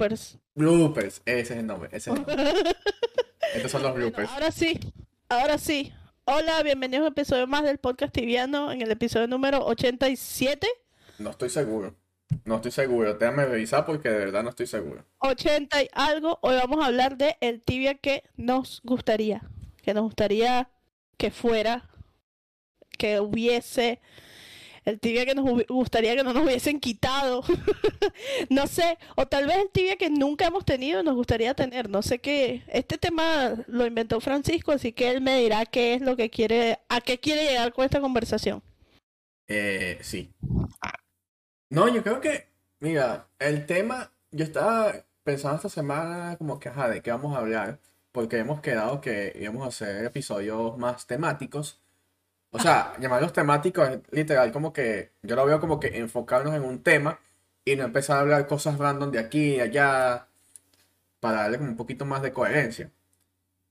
bloopers. Bloopers, ese es el nombre. Ese es el nombre. Estos son los bloopers. Ahora sí, ahora sí. Hola, bienvenidos a un episodio más del podcast tibiano, en el episodio número 87. No estoy seguro. No estoy seguro. Déjame revisar porque de verdad no estoy seguro. 80 y algo. Hoy vamos a hablar de el tibia que nos gustaría. Que nos gustaría que fuera. Que hubiese. El tibia que nos gustaría que no nos hubiesen quitado. no sé. O tal vez el tibia que nunca hemos tenido nos gustaría tener. No sé qué. Este tema lo inventó Francisco, así que él me dirá qué es lo que quiere. A qué quiere llegar con esta conversación. Eh, sí. No, yo creo que, mira, el tema, yo estaba pensando esta semana como que, ajá, de qué vamos a hablar, porque hemos quedado que íbamos a hacer episodios más temáticos. O sea, llamarlos temáticos es literal como que, yo lo veo como que enfocarnos en un tema y no empezar a hablar cosas random de aquí y allá, para darle como un poquito más de coherencia.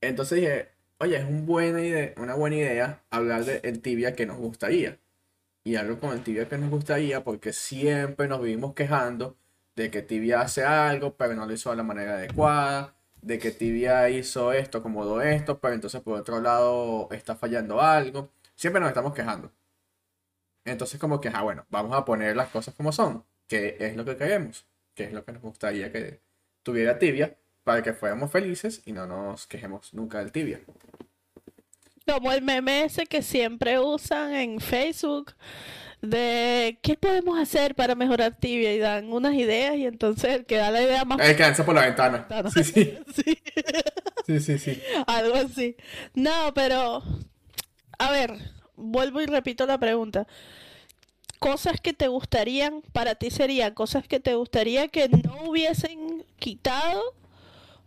Entonces dije, oye, es un buena idea, una buena idea hablar del tibia que nos gustaría y algo con el tibia que nos gustaría porque siempre nos vivimos quejando de que tibia hace algo pero no lo hizo de la manera adecuada, de que tibia hizo esto, acomodó esto, pero entonces por otro lado está fallando algo. Siempre nos estamos quejando. Entonces como que, ah, bueno, vamos a poner las cosas como son, que es lo que queremos, que es lo que nos gustaría que tuviera tibia para que fuéramos felices y no nos quejemos nunca del tibia. Como el meme ese que siempre usan en Facebook de qué podemos hacer para mejorar tibia y dan unas ideas y entonces el que da la idea más El que lanza por la ventana. Sí, sí, sí, sí, sí. algo así. No, pero a ver, vuelvo y repito la pregunta. Cosas que te gustarían, para ti serían cosas que te gustaría que no hubiesen quitado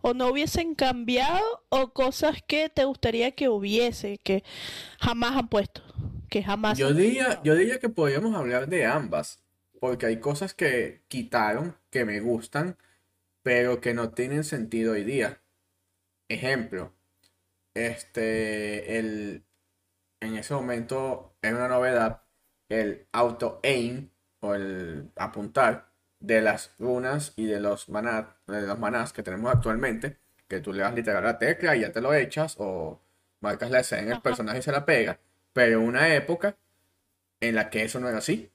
o no hubiesen cambiado o cosas que te gustaría que hubiese, que jamás han puesto, que jamás Yo diría, yo diría que podríamos hablar de ambas, porque hay cosas que quitaron que me gustan, pero que no tienen sentido hoy día. Ejemplo, este, el, en ese momento era una novedad el auto aim o el apuntar de las runas y de los manás, de los manás que tenemos actualmente, que tú le das literal a la tecla y ya te lo echas o marcas la escena en el personaje y se la pega. Pero una época en la que eso no era así,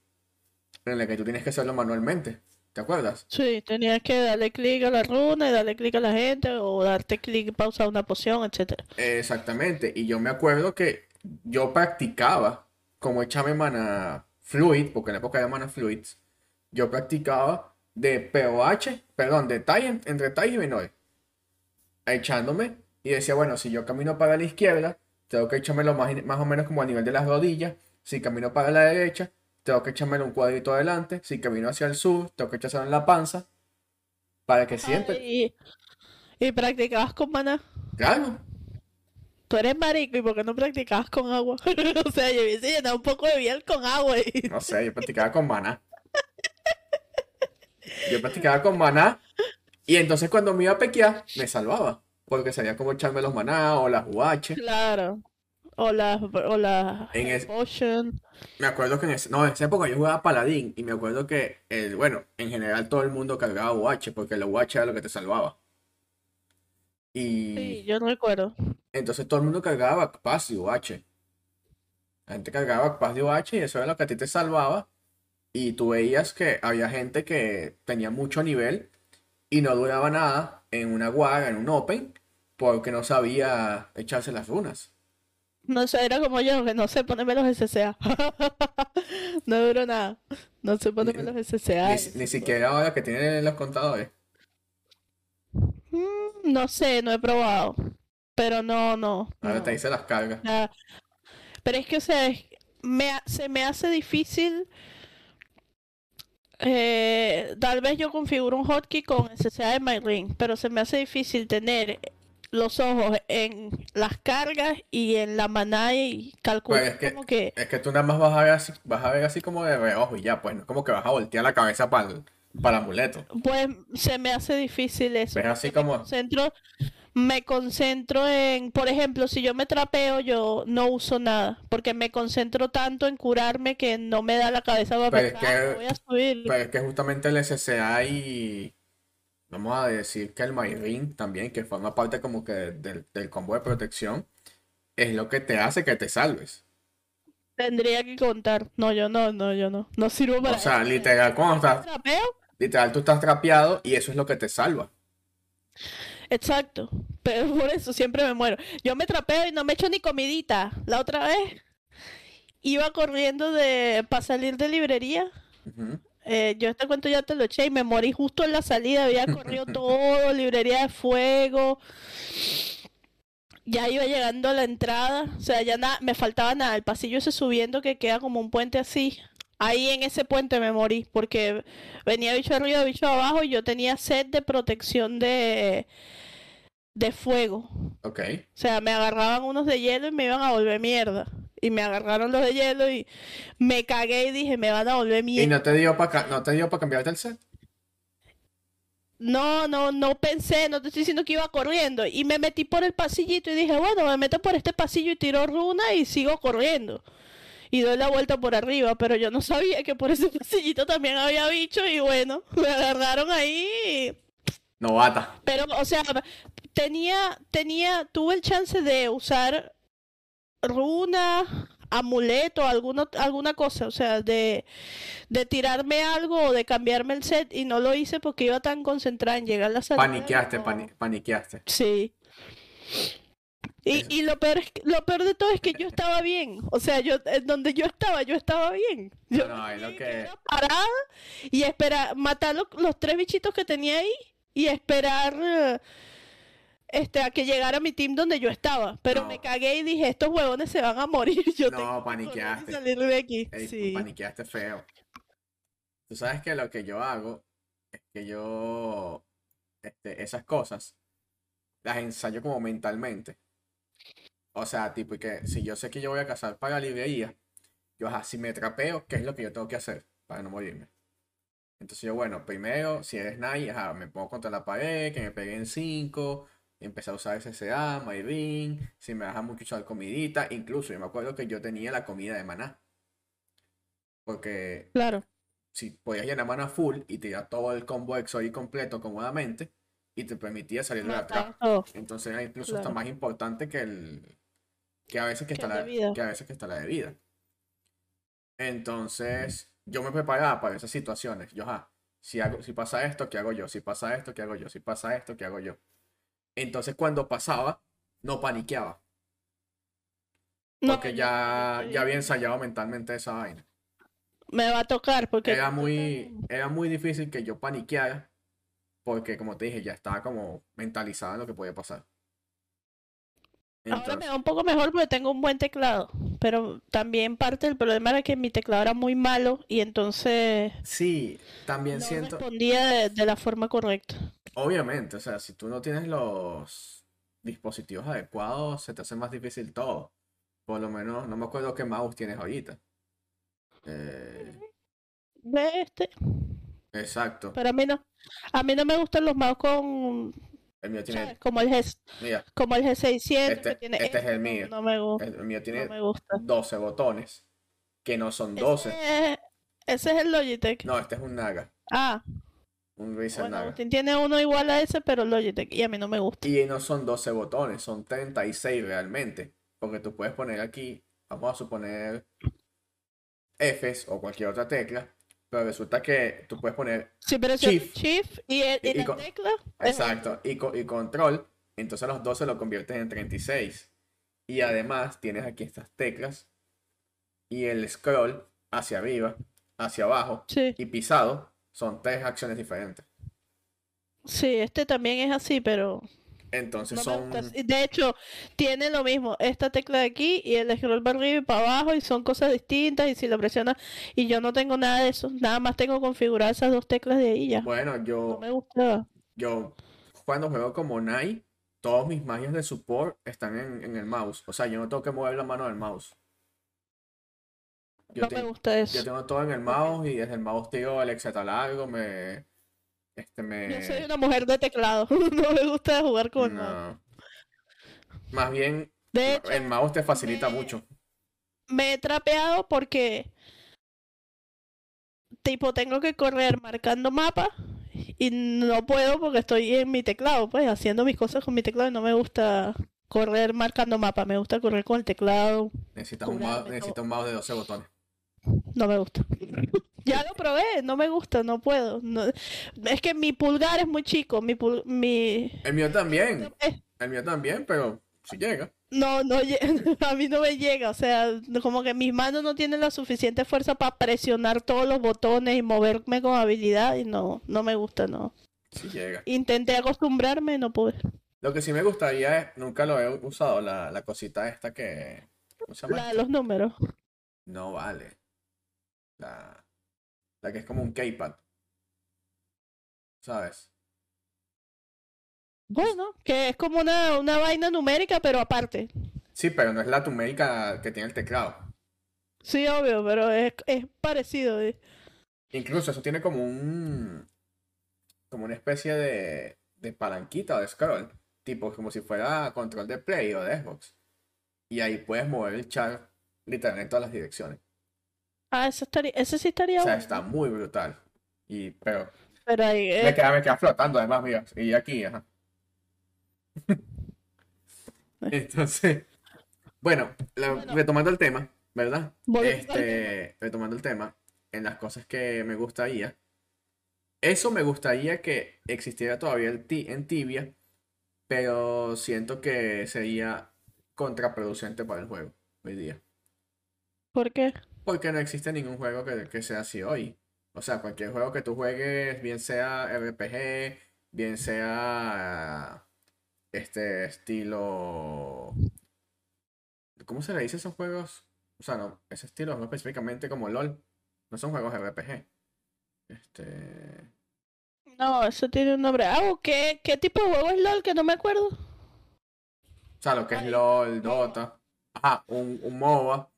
en la que tú tienes que hacerlo manualmente, ¿te acuerdas? Sí, tenías que darle clic a la runa y darle clic a la gente o darte clic para usar una poción, etcétera. Exactamente, y yo me acuerdo que yo practicaba como echarme mana fluid, porque en la época de mana fluids, yo practicaba de POH, perdón, de Tai en- entre Tai y Benoit, echándome y decía, bueno, si yo camino para la izquierda, tengo que echármelo más, más o menos como a nivel de las rodillas, si camino para la derecha, tengo que echármelo un cuadrito adelante, si camino hacia el sur, tengo que echárselo en la panza, para que siempre, Y, y practicabas con maná. claro, Tú eres marico y por qué no practicabas con agua. O sea, yo hubiese llenado un poco de miel con agua y No sé, yo practicaba con maná. Yo practicaba con maná. Y entonces cuando me iba a pequear, me salvaba. Porque sabía cómo echarme los maná o las UH. claro. O la, o la En es- potion. Me acuerdo que en, ese- no, en esa época yo jugaba Paladín. Y me acuerdo que, el, bueno, en general todo el mundo cargaba UH. Porque la UH era lo que te salvaba. Sí, Y yo no recuerdo. Entonces todo el mundo cargaba Paz y UH. La gente cargaba Paz y UH y eso era lo que a ti te salvaba. Y tú veías que había gente que tenía mucho nivel y no duraba nada en una guarda, en un open, porque no sabía echarse las runas. No sé, era como yo, que no sé ponerme los SCA. No duró nada. No sé ponerme los SCA. Ni, ni siquiera ahora que tienen los contadores. Mm, no sé, no he probado. Pero no, no. Ahora no. te dice las cargas. Pero es que, o sea, es- me, se me hace difícil. eh, tal vez yo configuro un hotkey con SSA de MyRing, pero se me hace difícil tener los ojos en las cargas y en la maná y calcular Pues es que- como que Es que tú nada más vas a ver así, vas a ver así como de reojo y ya, pues no es como que vas a voltear la cabeza para el, para el amuleto. pues se me hace difícil eso. Ves así porque me como- concentro, me concentro en, por ejemplo, si yo me trapeo, yo no uso nada, porque me concentro tanto en curarme que no me da la cabeza para Pero es pensar, "Ah, que- voy a subir. Pero es que justamente el SSA y, vamos a decir que el Mayrin también, que forma parte como que del, del combo de protección, es lo que te hace que te salves. Tendría que contar. No, yo no, no, yo no. No sirvo para O sea, literal, cuando estás, Trapeo, literal, tú estás trapeado y eso es lo que te salva. Exacto, pero por eso siempre me muero. Yo me trapeo y no me echo ni comidita. La otra vez iba corriendo de para salir de librería. Eh, yo este cuento ya te lo eché y me morí justo en la salida. Había corrido todo, librería de fuego. Ya iba llegando a la entrada. O sea, ya nada, me faltaba nada. El pasillo ese subiendo que queda como un puente así. Ahí en ese puente me morí porque venía bicho arriba, bicho abajo y yo tenía sed de protección de, de fuego. Ok. O sea, me agarraban unos de hielo y me iban a volver mierda. Y me agarraron los de hielo y me cagué y dije, me van a volver ¿Y mierda. no te dio para no te dio para cambiarte el set? No, no, no pensé, no te estoy diciendo que iba corriendo. Y me metí por el pasillito y dije, bueno, me meto por este pasillo y tiro runa y sigo corriendo. Y doy la vuelta por arriba, pero yo no sabía que por ese pasillito también había bicho y bueno, me agarraron ahí. Novata. Pero, o sea, tenía, tenía, tuve el chance de usar runa, amuleto, alguna, alguna cosa, o sea, de, de tirarme algo o de cambiarme el set y no lo hice porque iba tan concentrada en llegar a la salida. Paniqueaste, no- pani- paniqueaste. Sí. Y, Es- y lo peor es que- lo peor de todo es que yo estaba bien. O sea, yo en donde yo estaba, yo estaba bien. Yo No, no, es lo que- parada y esperar, matar lo- los tres bichitos que tenía ahí y esperar eh, este a que llegara mi team donde yo estaba. Pero No. me cagué y dije, estos huevones se van a morir. Yo No, que paniqueaste. salir de aquí. Ey, Sí. paniqueaste feo. Tú sabes que lo que yo hago es que yo, este, esas cosas las ensayo como mentalmente. O sea, tipo, y que si yo sé que yo voy a cazar para la librería, yo, ajá, si me trapeo, ¿qué es lo que yo tengo que hacer para no morirme? Entonces yo, bueno, primero, si eres Nai, ajá, me pongo contra la pared, que me peguen 5, empecé a usar SSA, Mayrin, si me deja mucho usar comidita, incluso yo me acuerdo que yo tenía la comida de maná. Porque Claro. si podías llenar mana full y tirar todo el combo Exori completo cómodamente y te permitía salir de trap. todo. Entonces era incluso hasta Claro. más importante que el que a veces que Que está la vida. que a veces que está la de vida. Entonces, yo me preparaba para esas situaciones. Yo, ajá, si hago, si pasa esto, ¿qué hago yo? Si pasa esto, ¿qué hago yo? Si pasa esto, ¿qué hago yo? Entonces, cuando pasaba, no paniqueaba. No, Porque yo- ya, ya había ensayado mentalmente esa vaina. me va a tocar porque Era muy, era muy difícil que yo paniqueara, porque como te dije, ya estaba como mentalizada en lo que podía pasar. Ahora me va un poco mejor porque tengo un buen teclado, pero también parte del problema era que mi teclado era muy malo y entonces sí, también no siento, respondía de, de la forma correcta. obviamente, o sea, si tú no tienes los dispositivos adecuados, se te hace más difícil todo. Por lo menos, no me acuerdo qué mouse tienes ahorita. Eh, este, exacto. pero a mí no, a mí no me gustan los mouse con, El mío tiene. Como el G, mira, como el G600 Este- que tiene este es el mío. No, me gusta, el mío tiene no me gusta. 12 botones, que no son 12. Ese, es- ese es el Logitech. No, este es un Naga, Ah, un Razer bueno, Naga. Agustín tiene uno igual a ese, pero Logitech y a mí no me gusta. Y no son 12 botones, son 36 realmente. Porque tú puedes poner aquí, vamos a suponer Fs o cualquier otra tecla. Pero resulta que tú puedes poner, Si presionas Shift. Shift y, el- y la con- tecla, exacto, y control. Entonces los 12 lo conviertes en 36. Y además tienes aquí estas teclas. Y el scroll hacia arriba, hacia abajo Sí, y pisado son tres acciones diferentes. sí, este también es así, pero Entonces no son... Y De hecho, tiene lo mismo, esta tecla de aquí y el scroll para arriba y para abajo y son cosas distintas y si lo presionas y yo no tengo nada de eso, nada más tengo configuradas esas dos teclas de ahí ya. Bueno, No yo... me gusta. Yo, cuando juego como Nai, todos mis magias de support están en, en el mouse. O sea, yo no tengo que mover la mano del mouse. Yo, No me gusta yo eso. tengo todo en el mouse y desde el mouse tiro el exeta largo, me. Este me. Yo soy una mujer de teclado, no me gusta jugar con el mouse. no. Más bien, De hecho, el mouse te facilita me- mucho. me he trapeado porque tipo tengo que correr marcando mapa y no puedo porque estoy en mi teclado, pues haciendo mis cosas con mi teclado y no me gusta correr marcando mapa, me gusta correr con el teclado. Necesitas un, mouse, necesitas un mouse de 12 botones. No me gusta. Ya lo probé, no me gusta, no puedo. no- Es que mi pulgar es muy chico, mi pul- mi El mío también. El mío también, pero si llega. no, no, a mí no me llega, o sea, como que mis manos no tienen la suficiente fuerza para presionar todos los botones y moverme con habilidad y no, no me gusta, no. Si llega. Intenté acostumbrarme, no pude. Lo que sí me gustaría es, nunca lo he usado, la, la cosita esta que. ¿Cómo se llama? La de los números. No vale. La, la que es como un keypad. ¿Sabes? Bueno, que es como una, una vaina numérica, pero aparte. Sí, pero no es la numérica que tiene el teclado. Sí, obvio, pero es, es parecido. eh. Incluso eso tiene como un. como una especie de. de palanquita o de scroll. Tipo como si fuera control de Play o de Xbox. Y ahí puedes mover el chat literalmente en todas las direcciones. Ah, ese, estaría, ese sí estaría O sea, bueno. está muy brutal. Y, pero Pero ahí, me eh, queda, me queda flotando además, mira. Y aquí, ajá. Entonces, bueno, la- Bueno. retomando el tema, ¿verdad? Este, retomando el tema, en las cosas que me gustaría, eso me gustaría que existiera todavía el ti- en Tibia, pero siento que sería contraproducente para el juego hoy día. ¿por qué? Porque no existe ningún juego que, que sea así hoy. O sea, cualquier juego que tú juegues, bien sea RPG, bien sea este estilo... ¿Cómo se le dice a esos juegos? O sea, no, ese estilo no específicamente como LOL. No son juegos RPG. Este... No, eso tiene un nombre. Ah, ¿qué, ¿qué tipo de juego es LOL? Que no me acuerdo. O sea, lo que es LOL, Dota. Ajá, un, un MOBA.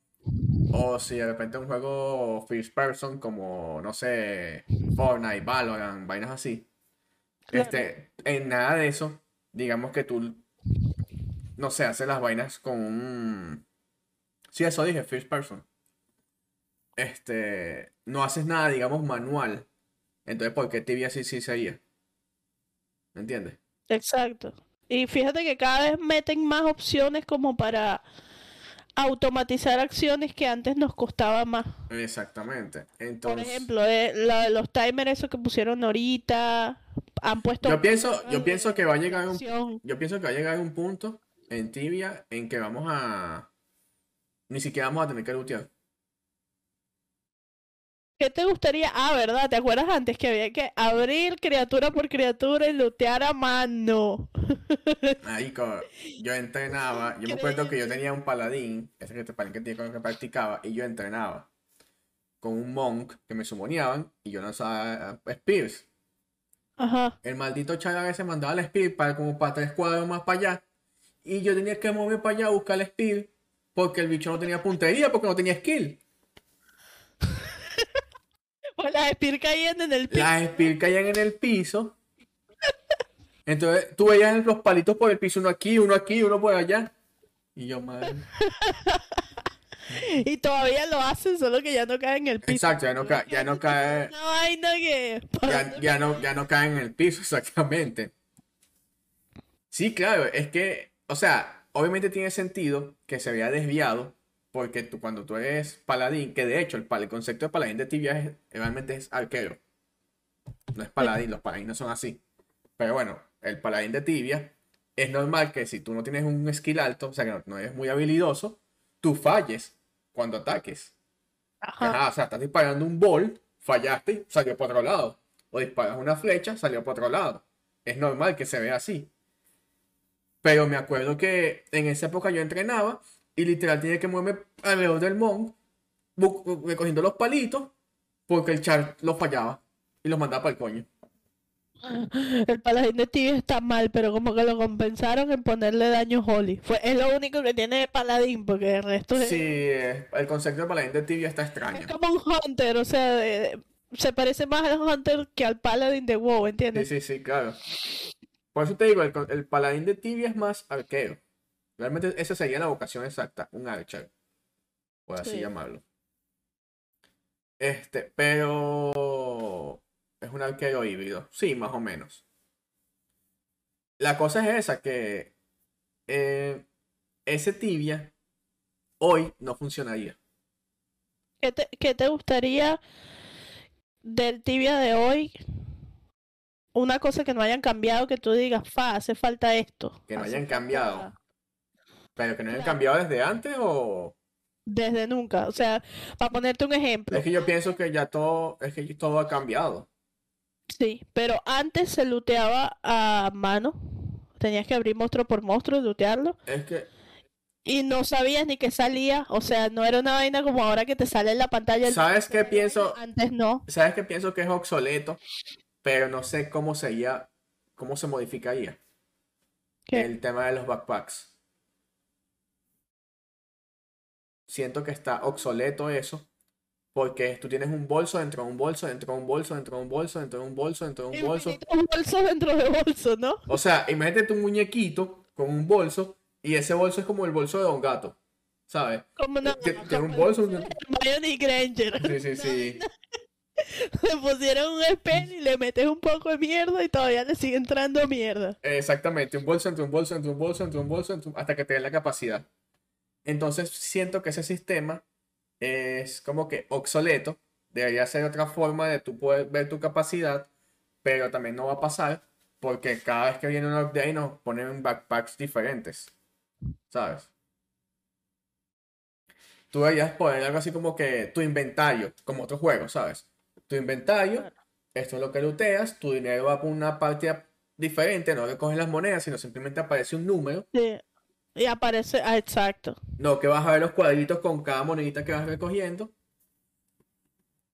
O si de repente un juego first person como, no sé, Fortnite, Valorant, vainas así. Claro. Este, en nada de eso, digamos que tú, no sé, haces las vainas con un... Sí, eso dije, first person. Este, no haces nada, digamos, manual. Entonces, ¿por qué Tibia sí sí sería? ¿Me entiendes? Exacto. Y fíjate que cada vez meten más opciones como para automatizar acciones que antes nos costaba más. Exactamente. Por Entonces, ejemplo, eh, la los timers esos que pusieron ahorita, han puesto yo pienso, yo de pienso que va a llegar un, yo pienso que va a llegar un punto en Tibia en que vamos a, ni siquiera vamos a tener que lootear. ¿Qué te gustaría? Ah, ¿verdad? ¿Te acuerdas antes que había que abrir criatura por criatura y lootear a mano? Marico, yo entrenaba, yo me acuerdo que yo tenía un paladín, ese que te paladín que tiene con el que practicaba, y yo entrenaba con un monk que me sumoneaban y yo lanzaba eh, spears. Ajá. El maldito char a veces mandaba el spear para como para tres cuadros más para allá, y yo tenía que moverme para allá a buscar el spear porque el bicho no tenía puntería, porque no tenía skill. Pues las Spear caían en el piso. Las spears caían en el piso. Entonces tú veías los palitos por el piso, uno aquí, uno aquí, uno por allá. Y yo, madre. Y todavía lo hacen, solo que ya no caen en el piso. Exacto, ya no, ca- ya no cae. Una vaina que... Ya, ya no, ya no caen en el piso, exactamente. Sí, claro, es que, o sea, obviamente tiene sentido que se vea desviado, porque tú, cuando tú eres paladín, que de hecho el, el concepto de paladín de tibia es, realmente es arquero. No es paladín, los paladines no son así. Pero bueno, el paladín de tibia es normal que si tú no tienes un skill alto, o sea que no, no eres muy habilidoso, tú falles cuando ataques. Ajá. Ajá, o sea, estás disparando un bol, fallaste, salió por otro lado. O disparas una flecha, salió por otro lado. Es normal que se vea así. Pero me acuerdo que en esa época yo entrenaba y literal tenía que moverme alrededor del mon, recogiendo los palitos, porque el char los fallaba y los mandaba para el coño. El paladín de tibia está mal, pero como que lo compensaron en ponerle daño holy. Fue, es lo único que tiene de paladín, porque el resto es, Sí, el concepto de paladín de tibia está es extraño. como un hunter, o sea, de- se parece más al hunter que al paladín de WoW, Sí, ¿entiendes? sí, sí, claro. Por eso te digo, el, el paladín de tibia es más arquero. Realmente esa sería la vocación exacta, un archer. Por así Sí. llamarlo. Este, pero es un arquero híbrido. Sí, más o menos. La cosa es esa, que eh, ese tibia hoy no funcionaría. ¿Qué te, qué te gustaría del tibia de hoy? Una cosa que no hayan cambiado, que tú digas, fa, hace falta esto. Que no hayan falta- cambiado. Pero que no hayan cambiado desde antes o... Desde nunca. O sea, para ponerte un ejemplo. Es que yo pienso que ya todo, es que todo ha cambiado. Sí, pero antes se looteaba a mano. Tenías que abrir monstruo por monstruo y lootearlo. Es que, Y no sabías ni qué salía. O sea, no era una vaina como ahora que te sale en la pantalla. el- ¿sabes qué pienso? Antes no. ¿Sabes qué pienso que es obsoleto? Pero no sé cómo sería, cómo se modificaría ¿Qué? el tema de los backpacks. Siento que está obsoleto eso, porque tú tienes un bolso dentro de un bolso, dentro de un bolso, dentro de un bolso, dentro de un bolso, dentro de un bolso. Infinitos bolsos dentro de bolso, ¿no? O sea, imagínate un muñequito con un bolso y ese bolso es como el bolso de Don Gato, ¿sabes? Como no, Tiene un bolso. Hermione Granger. Sí, sí, sí. Le pusieron un spell y le metes un poco de mierda y todavía le sigue entrando mierda. Exactamente, un bolso entre un bolso, entre un bolso, entre un bolso, entre un- hasta que te den la capacidad. Entonces siento que ese sistema es como que obsoleto. Debería ser otra forma de tú poder ver tu capacidad, pero también no va a pasar porque cada vez que viene un update nos ponen backpacks diferentes. ¿Sabes? Tú deberías poner algo así como que tu inventario, como otro juego, ¿sabes? Tu inventario, esto es lo que looteas, tu dinero va por una parte diferente, no recoges las monedas, sino simplemente aparece un número. Sí. Y aparece, ah, exacto. No que vas a ver los cuadritos con cada monedita que vas recogiendo.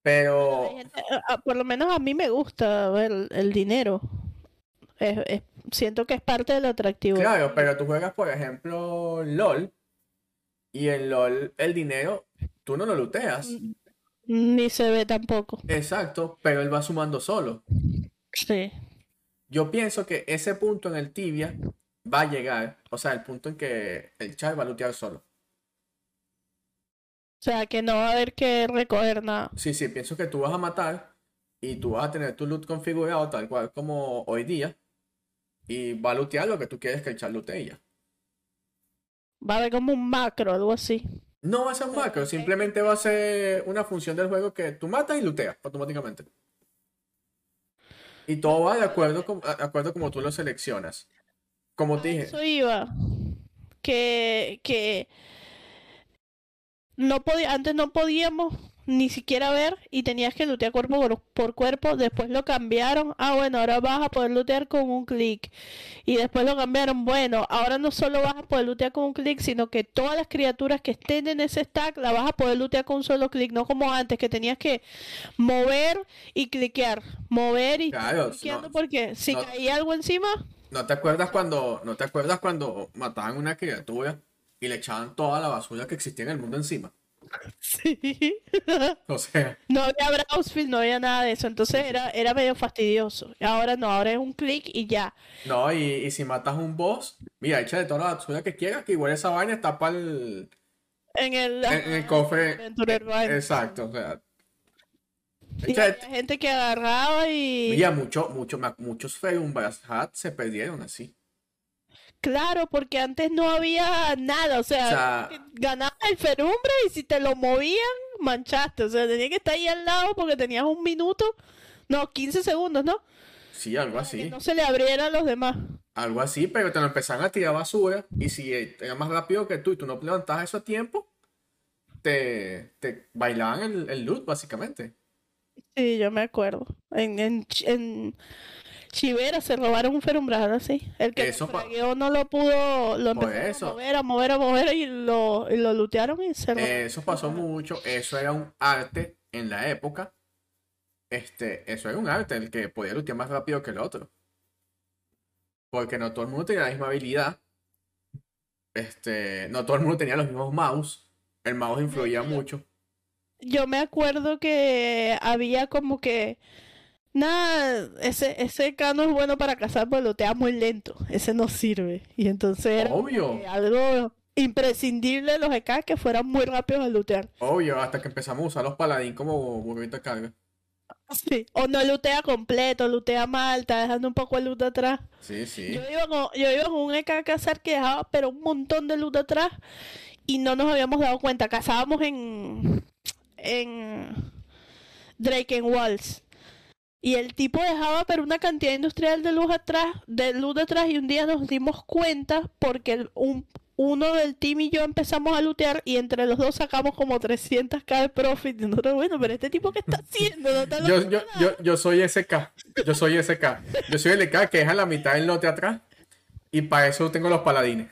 Pero gente- ah, por lo menos a mí me gusta ver el, el dinero. Es- es- siento que es parte del atractivo. Claro, pero tú juegas, por ejemplo, LOL. Y en LOL el dinero tú no lo looteas. Ni se ve tampoco. Exacto, pero él va sumando solo. Sí. Yo pienso que ese punto en el tibia va a llegar. O sea, el punto en que el char va a lootear solo. O sea, que no va a haber que recoger nada. Sí, sí, pienso que tú vas a matar y tú vas a tener tu loot configurado tal cual como hoy día. Y va a lootear lo que tú quieres que el char lootee ya. Va a haber como un macro, algo así. No va a ser un macro, simplemente va a ser una función del juego que tú matas y looteas automáticamente. Y todo va de acuerdo con, de acuerdo como tú lo seleccionas. Como te dije, eso iba. Que, que no podía, antes no podíamos ni siquiera ver y tenías que lootear cuerpo por, por cuerpo. Después lo cambiaron. Ah, bueno, ahora vas a poder lootear con un clic. Y después lo cambiaron. Bueno, ahora no solo vas a poder lootear con un clic, sino que todas las criaturas que estén en ese stack las vas a poder lootear con un solo clic. No como antes, que tenías que mover y cliquear. Mover y Claro, cliqueando no, porque si no. caía algo encima. ¿No te acuerdas cuando, no te acuerdas cuando mataban una criatura y le echaban toda la basura que existía en el mundo encima? Sí. O sea, No había Browsfield, no había nada de eso, entonces era, era medio fastidioso. Ahora no, ahora es un clic y ya. no, y, y si matas un boss, mira, échale toda la basura que quieras, que igual esa vaina está para el, En el, en, en el cofre. Rhyme. Exacto, o sea. Y había gente que agarraba y... Mira, mucho, mucho, muchos Ferumbras Hat se perdieron así. Claro, porque antes no había nada, o sea, O sea, ganabas el ferumbre y si te lo movían, manchaste. O sea, tenía que estar ahí al lado porque tenías un minuto, no, 15 segundos, ¿no? sí, algo Que así. no se le abriera a los demás. Algo así, pero te lo empezaron a tirar basura. Y si eh, era más rápido que tú y tú no levantabas eso a tiempo, te, te bailaban el, el loot, básicamente. Sí, yo me acuerdo. En, en, Ch- en Chivera se robaron un ferumbral así. El que Eso lo no lo pudo, lo eso. a mover, a mover, a mover y lo, y lo lootearon y se. Eso pasó mucho. Eso era un arte en la época. Este, eso era un arte, el que podía lootear más rápido que el otro. Porque no todo el mundo tenía la misma habilidad. Este, no todo el mundo tenía los mismos mouse. El mouse influía mucho. Yo me acuerdo que había como que nada, ese, ese cano es bueno para cazar, pero lootea muy lento. Ese no sirve. Y entonces era Obvio. algo imprescindible de los EK que fueran muy rápidos a lootear. Obvio, hasta que empezamos a usar los paladín como burrito de carga. Sí. O no lootea completo, lootea mal, está dejando un poco el loot atrás. Sí, sí. Yo iba con, yo iba con un EK a cazar que dejaba pero un montón de loot atrás y no nos habíamos dado cuenta. Cazábamos en en Drake en Walls. Y el tipo dejaba pero una cantidad industrial de luz atrás, de luz atrás y un día nos dimos cuenta porque el- un, uno del team y yo empezamos a lootear y entre los dos sacamos como 300k de profit. Y nosotros, bueno, pero este tipo, ¿qué está haciendo? No está Yo, yo, yo, yo soy SK. Yo soy SK. Yo soy el que deja la mitad del lote atrás. Y para eso tengo los paladines.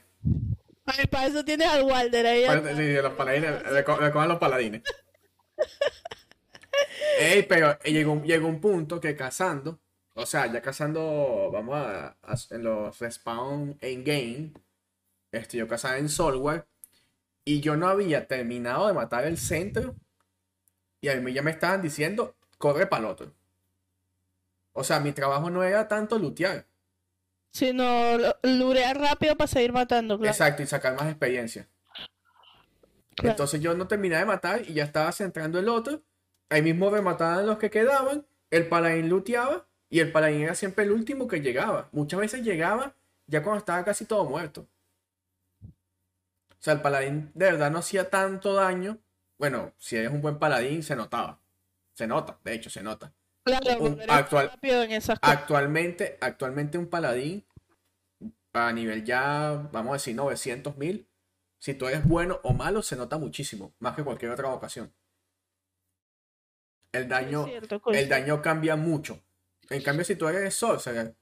Ay, para eso tienes al Walder ahí. Para- sí, los paladines. Le, le los paladines. Ey, pero llegó, un- llegó un punto que cazando. O sea, ya cazando. Vamos a. a- en los respawn en game. Este, yo cazaba en Soulware. Y yo no había terminado de matar el centro. Y a mí ya me estaban diciendo, corre para el otro. O sea, mi trabajo no era tanto lootear. Sino lurear rápido para seguir matando, claro. Exacto, y sacar más experiencia. Claro. Entonces yo no terminé de matar y ya estaba centrando el otro. Ahí mismo remataban los que quedaban. El paladín looteaba. Y el paladín era siempre el último que llegaba. Muchas veces llegaba ya cuando estaba casi todo muerto. O sea, el paladín de verdad no hacía tanto daño. Bueno, si eres un buen paladín, se notaba. Se nota, de hecho, se nota. Claro, un porque eres actual- rápido en esas cosas. Actualmente, actualmente un paladín a nivel ya, vamos a decir, 900 mil. Si tú eres bueno o malo, se nota muchísimo, más que cualquier otra ocasión. El daño, cierto, el daño cambia mucho. En cambio, si tú eres sorcerer,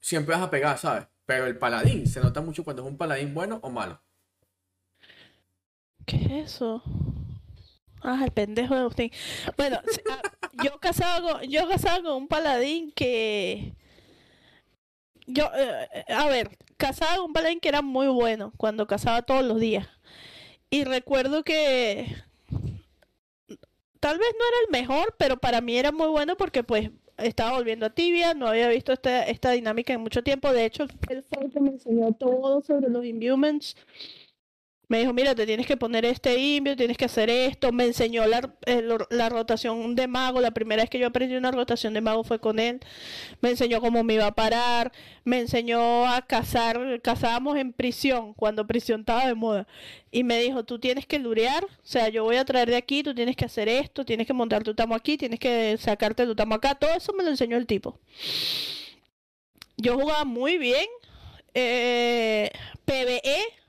siempre vas a pegar, ¿sabes? Pero el paladín se nota mucho cuando es un paladín bueno o malo. ¿Qué es eso? Ah, el pendejo de Agustín. Bueno, ah, yo casado con, yo casado con un paladín que yo eh, a ver, con un paladín que era muy bueno cuando cazaba todos los días. Y recuerdo que tal vez no era el mejor, pero para mí era muy bueno porque pues estaba volviendo a tibia, no había visto esta, esta dinámica en mucho tiempo. De hecho, el que me enseñó todo sobre los imbuements. Me dijo, mira, te tienes que poner este imbio, tienes que hacer esto. Me enseñó la, eh, la rotación de mago. La primera vez que yo aprendí una rotación de mago fue con él. Me enseñó cómo me iba a parar. Me enseñó a cazar. Cazábamos en prisión, cuando prisión estaba de moda. Y me dijo, tú tienes que lurear. O sea, yo voy a traer de aquí, tú tienes que hacer esto, tienes que montar tu tamo aquí, tienes que sacarte tu tamo acá. Todo eso me lo enseñó el tipo. Yo jugaba muy bien. Eh, PvE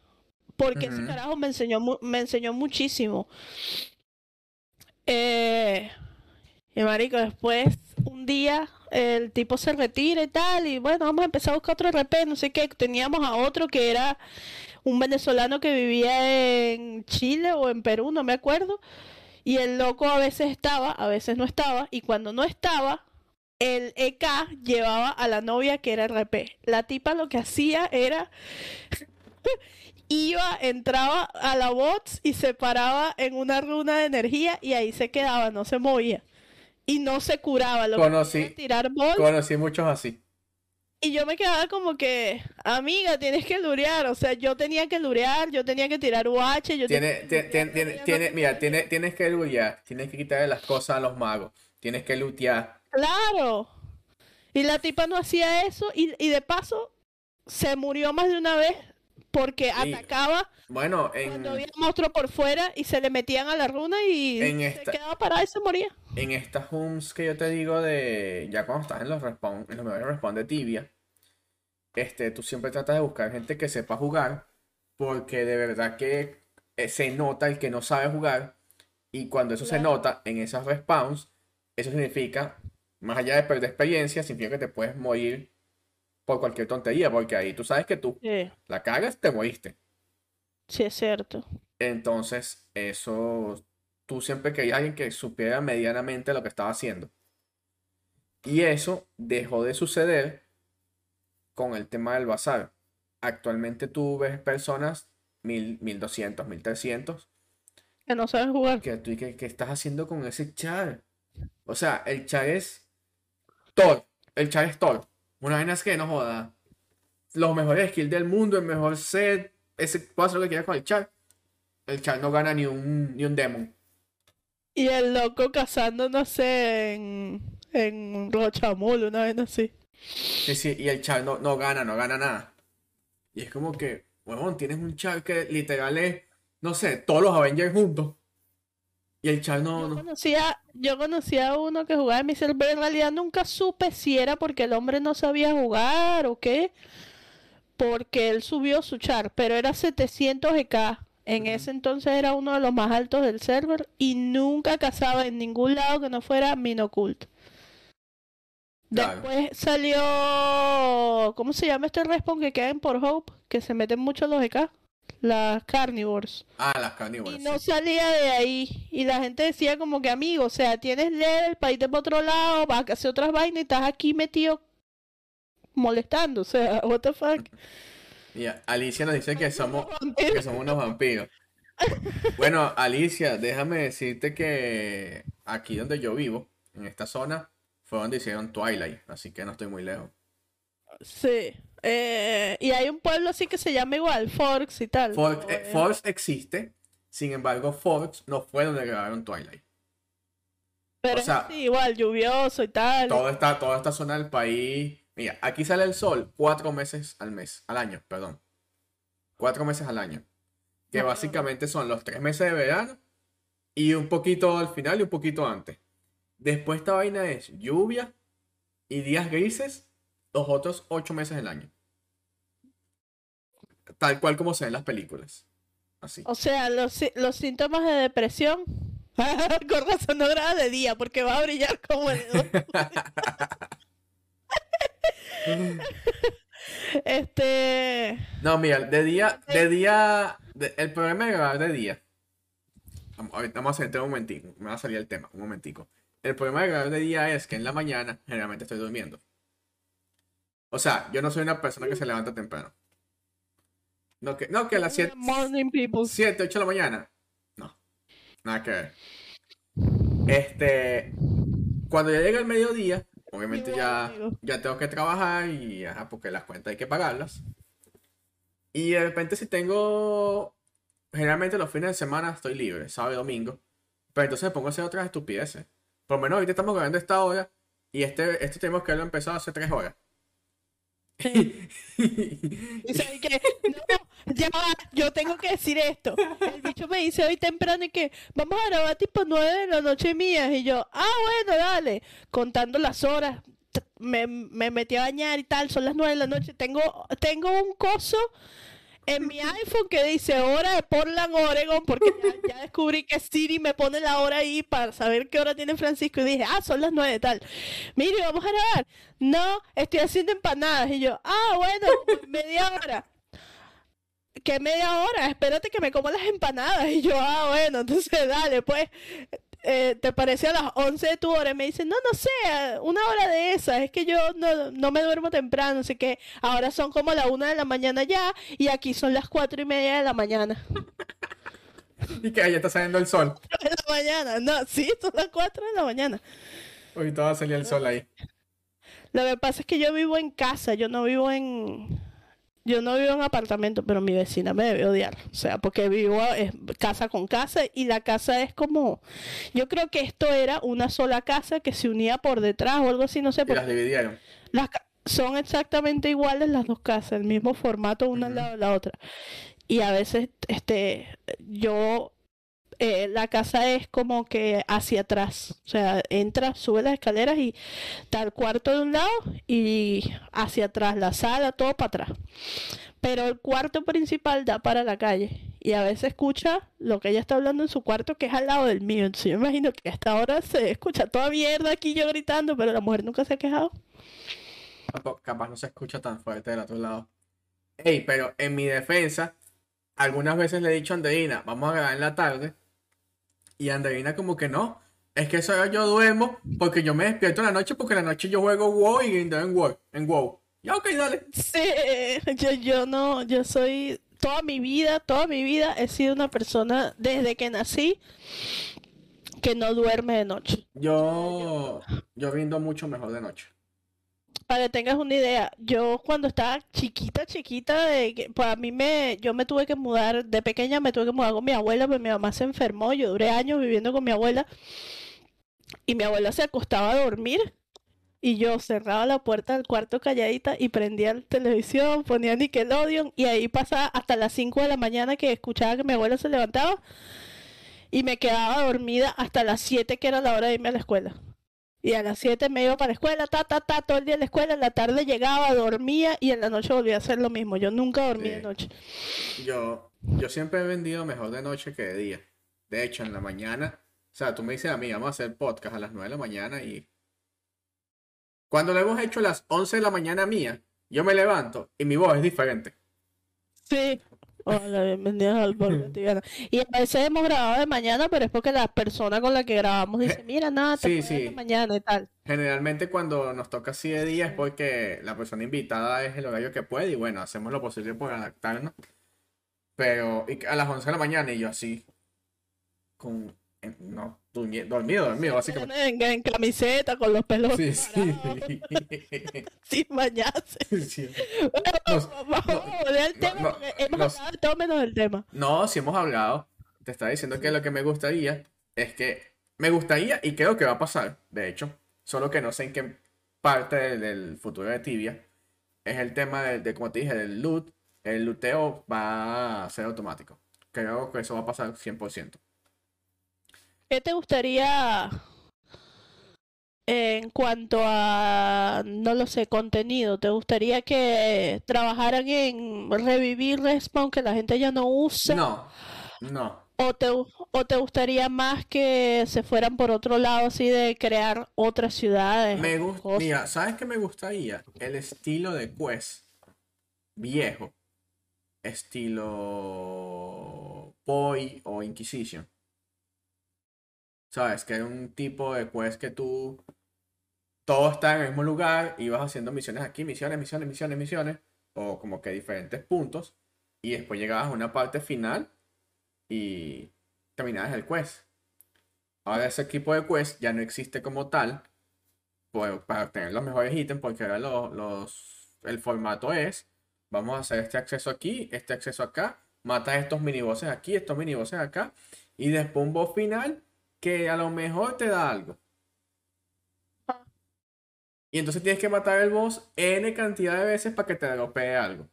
porque ese Ujú. carajo me enseñó me enseñó muchísimo. Eh, y marico, después un día el tipo se retira y tal, y bueno, vamos a empezar a buscar otro RP, no sé qué. Teníamos a otro que era un venezolano que vivía en Chile o en Perú, no me acuerdo. Y el loco a veces estaba, a veces no estaba, y cuando no estaba, el EK llevaba a la novia que era RP. La tipa lo que hacía era iba, entraba a la bots y se paraba en una runa de energía y ahí se quedaba, no se movía. Y no se curaba, lo que Conocí- era tirar bots Conocí muchos así. y yo me quedaba como que, amiga, tienes que lurear, o sea, yo tenía que lurear, yo tenía que tirar UH, yo Tiene, tenía que tiene, lurear, tiene, mira, que tiene, lurear. tienes que lutear, tienes que quitarle las cosas a los magos, tienes que lutear. Claro. Y la tipa no hacía eso y, y de paso se murió más de una vez porque atacaba Bueno, cuando en, había monstruo por fuera y se le metían a la runa y En se quedaba parada y se moría. en estas homes que yo te digo de, ya cuando estás en los respawn, en los mejores respawn de tibia, este, tú siempre tratas de buscar gente que sepa jugar, porque de verdad que eh, se nota el que no sabe jugar, y cuando eso se nota en esas respawns, eso significa, más allá de perder experiencia, significa que te puedes morir por cualquier tontería, porque ahí tú sabes que tú Sí, la cagas, te moriste. sí es cierto. Entonces, eso, tú siempre querías alguien que supiera medianamente lo que estaba haciendo. Y eso dejó de suceder con el tema del bazar. Actualmente tú ves personas, mil, 1200, 1300, Que no saben jugar. que tú, ¿qué, qué estás haciendo con ese char? O sea, el char es Thor. El char es Thor. Una vaina es que no joda. Los mejores skills del mundo, el mejor set. Ese hacer lo que quieras con el char. El char no gana ni un, ni un demon. Y el loco cazando, no sé, en, en Rochamol, una vez así. Sí, sí, y el char no, no gana, no gana nada. Y es como que, bueno, tienes un char que literal es, no sé, todos los Avengers juntos. Y el char no, Yo no. conocía, yo conocía a uno que jugaba en mi server, en realidad nunca supe si era porque el hombre no sabía jugar o qué, porque él subió su char, pero era 700 EK. En ese entonces era uno de los más altos del server y nunca cazaba en ningún lado que no fuera Minocult. Claro. Después salió, ¿cómo se llama este respawn que queda en Port Hope? Que se meten mucho los EK, las Carnivores. Ah, las carnívoras. Y no sí. salía de ahí. Y la gente decía como que, amigo, o sea, tienes level para irte para otro lado, vas a hacer otras vainas y estás aquí metido molestando. O sea, what the fuck. Alicia nos dice que somos, que somos unos vampiros. Bueno, Alicia, déjame decirte que aquí donde yo vivo, en esta zona, fue donde hicieron Twilight, así que no estoy muy lejos. Sí. Eh, y hay un pueblo así que se llama igual, Forks y tal. Forks, eh, eh, Forks existe, sin embargo, Forks no fue donde grabaron Twilight. pero o es así, igual, lluvioso y tal. Toda esta, toda esta zona del país. Mira, aquí sale el sol cuatro meses al mes, al año, perdón. Cuatro meses al año. Que básicamente son los tres meses de verano y un poquito al final y un poquito antes. Después esta vaina es lluvia y días grises los otros ocho meses del año. Tal cual como se ven en las películas. Así. O sea, los, los síntomas de depresión. Con razón no graba de día porque va a brillar como el Este. No, mira, de día, de día, de- el problema de grabar de día. Vamos, ahorita vamos a hacer un momentico, me va a salir el tema, un momentico. El problema de grabar de día es que en la mañana generalmente estoy durmiendo. O sea, yo no soy una persona que se levanta temprano. No, que, no, que a las 7, Morning people. 7, 8 de la mañana. No, nada que ver. Este, cuando ya llega el mediodía, obviamente ya, ya tengo que trabajar y ajá, porque las cuentas hay que pagarlas. Y de repente si tengo, generalmente los fines de semana estoy libre, sábado y domingo. Pero entonces me pongo a hacer otras estupideces. Por lo menos ahorita estamos grabando esta hora y este, esto tenemos que haberlo empezado hace tres horas. Yo tengo que decir esto. El bicho me dice hoy temprano y que vamos a grabar tipo 9 de la noche mías. Y yo, ah, bueno, dale. Contando las horas. Me, me metí a bañar y tal, son las 9 de la noche. Tengo, tengo un coso en mi iPhone que dice hora de Portland, Oregon, porque ya, ya descubrí que Siri me pone la hora ahí para saber qué hora tiene Francisco. Y dije, ah, son las 9 tal. Mire, vamos a grabar. No, estoy haciendo empanadas. Y yo, ah, bueno, media hora. ¿Qué media hora? Espérate que me como las empanadas. Y yo, ah, bueno, entonces dale, pues. Eh, ¿Te parece a las 11 de tu hora? Y me dice, no, no sé, una hora de esas. Es que yo no, no me duermo temprano. Así que ahora son como la una de la mañana ya. Y aquí son las cuatro y media de la mañana. y que ya está saliendo el sol. De la mañana, no, sí, son las cuatro de la mañana. Ahorita va a salir el sol ahí. Lo que pasa es que yo vivo en casa, yo no vivo en... Yo no vivo en apartamento, pero mi vecina me debe odiar. O sea, porque vivo es casa con casa y la casa es como... Yo creo que esto era una sola casa que se unía por detrás o algo así, no sé. Y las dividieron. las son exactamente iguales las dos casas, el mismo formato una al lado de la otra. Y a veces, este, yo, eh, la casa es como que hacia atrás. O sea, entra, sube las escaleras y está el cuarto de un lado y hacia atrás, la sala, todo para atrás. Pero el cuarto principal da para la calle. Y a veces escucha lo que ella está hablando en su cuarto, que es al lado del mío. Entonces yo imagino que hasta ahora se escucha toda mierda aquí yo gritando, pero la mujer nunca se ha quejado. Capo- Capaz no se escucha tan fuerte del otro lado. Ey, pero en mi defensa, algunas veces le he dicho a Andreina, vamos a grabar en la tarde. Y Andreina como que no. Es que eso yo duermo porque yo me despierto en la noche porque en la noche yo juego WoW y en WoW. En WoW. Ya, ok, dale. Sí, yo, yo no, yo soy, toda mi vida, toda mi vida he sido una persona desde que nací que no duerme de noche. Yo, yo rindo mucho mejor de noche. Para que tengas una idea, yo cuando estaba chiquita, chiquita, de pues mí me, yo me tuve que mudar, de pequeña me tuve que mudar con mi abuela, porque mi mamá se enfermó, yo duré años viviendo con mi abuela, y mi abuela se acostaba a dormir, y yo cerraba la puerta del cuarto calladita y prendía la televisión, ponía Nickelodeon, y ahí pasaba hasta las 5 de la mañana que escuchaba que mi abuela se levantaba, y me quedaba dormida hasta las 7 que era la hora de irme a la escuela. Y a las 7 me iba para la escuela, ta, ta, ta, todo el día en la escuela, en la tarde llegaba, dormía y en la noche volvía a hacer lo mismo. Yo nunca dormí de noche. Yo, yo siempre he vendido mejor de noche que de día. De hecho, en la mañana, o sea, tú me dices a mí, vamos a hacer podcast a las 9 de la mañana y cuando lo hemos hecho a las 11 de la mañana mía, yo me levanto y mi voz es diferente. Sí. Hola, bienvenidos al podcast Tibiano. Y a veces hemos grabado de mañana, pero es porque la persona con la que grabamos dice, mira, nada, te Sí, ver de sí. mañana y tal. Generalmente cuando nos toca así de día es porque la persona invitada es el horario que puede y bueno, hacemos lo posible por adaptarnos. Pero y a las 11 de la mañana y yo así, con, no, dormido, dormido, básicamente. En, en camiseta, con los pelos Sí, sí. sin bañarse. Sí. Bueno, Nos- vamos no, a volver al tema no, porque hemos nos- hablado de todo menos del tema. No, si hemos hablado. Te estaba diciendo que lo que me gustaría es que me gustaría y creo que va a pasar, de hecho, solo que no sé en qué parte del, del futuro de Tibia es el tema de, de, como te dije, del loot. El looteo va a ser automático. Creo que eso va a pasar 100%. ¿Qué te gustaría en cuanto a, no lo sé, contenido? ¿Te gustaría que trabajaran en revivir Respawn que la gente ya no usa? No, no. ¿O te, o te gustaría más que se fueran por otro lado así de crear otras ciudades? Me gusta, mira, ¿sabes qué me gustaría? El estilo de Quest viejo, estilo Poi o Inquisition. ¿Sabes? Que era un tipo de quest que tú. Todo está en el mismo lugar y vas haciendo misiones aquí, misiones, misiones, misiones, misiones. O como que diferentes puntos. Y después llegabas a una parte final y terminabas el quest. Ahora ese equipo de quest ya no existe como tal. pues, para obtener los mejores ítems, porque ahora lo- los, el formato es. Vamos a hacer este acceso aquí, este acceso acá. Matas estos minibosses aquí, estos minibosses acá. Y después un boss final que a lo mejor te da algo. Ah. Y entonces tienes que matar el boss N cantidad de veces para que te dropee algo.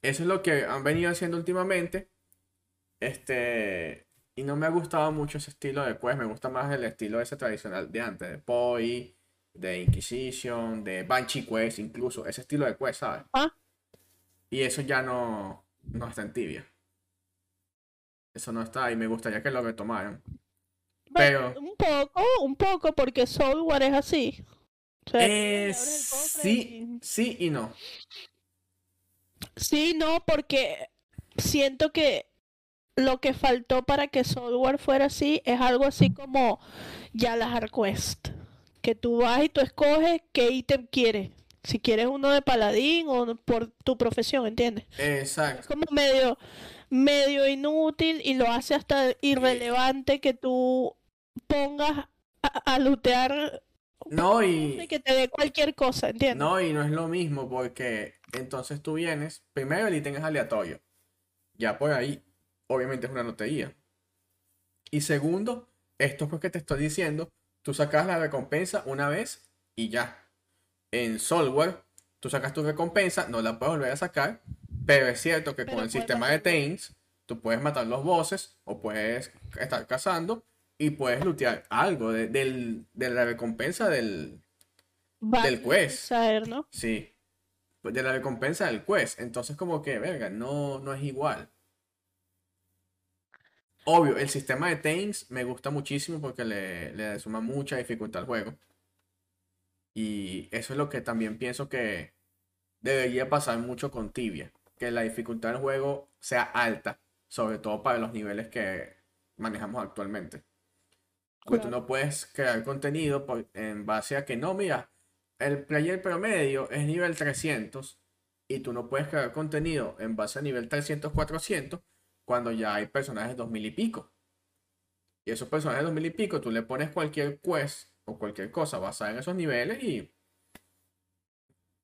Eso es lo que han venido haciendo últimamente. Este. Y no me ha gustado mucho ese estilo de quest. Me gusta más el estilo ese tradicional de antes. De Poi, de Inquisition, de Banshee Quest, incluso. Ese estilo de quest, ¿sabes? Ah. Y eso ya no, no está en tibia. Eso no está y me gustaría que lo retomaran. Bueno, pero- un poco, un poco, porque Software es así. O sea, Eh, sí, y- sí y no. Sí, no, porque siento que lo que faltó para que software fuera así es algo así como ya las Arquest. Que tú vas y tú escoges qué ítem quieres. Si quieres uno de paladín o por tu profesión, ¿entiendes? Es Exacto. como medio, medio inútil y lo hace hasta irrelevante que tú pongas a, a lootear No, y que te dé cualquier cosa, ¿entiendes? no, y no es lo mismo porque entonces tú vienes, primero el ítem es aleatorio. Ya por ahí, obviamente es una lotería. Y segundo, esto es que te estoy diciendo, tú sacas la recompensa una vez y ya. En software, tú sacas tu recompensa, no la puedes volver a sacar, pero es cierto que Pero con el sistema de Taints, tú puedes matar los bosses o puedes estar cazando y puedes lootear algo de, del- de la recompensa del, Vale, quest. saber, ¿no? Sí. Pues De la recompensa del quest. Entonces, como que, verga, no, no es igual. Obvio, el sistema de Taints me gusta muchísimo porque le, le suma mucha dificultad al juego. Y eso es lo que también pienso que debería pasar mucho con Tibia. Que la dificultad del juego sea alta. Sobre todo para los niveles que manejamos actualmente. Porque tú no puedes crear contenido por- en base a que no, mira, el player promedio es nivel 300 y tú no puedes crear contenido en base a nivel 300, 400 cuando ya hay personajes 2000 y pico. Y esos personajes 2000 y pico, tú le pones cualquier quest o cualquier cosa basada en esos niveles y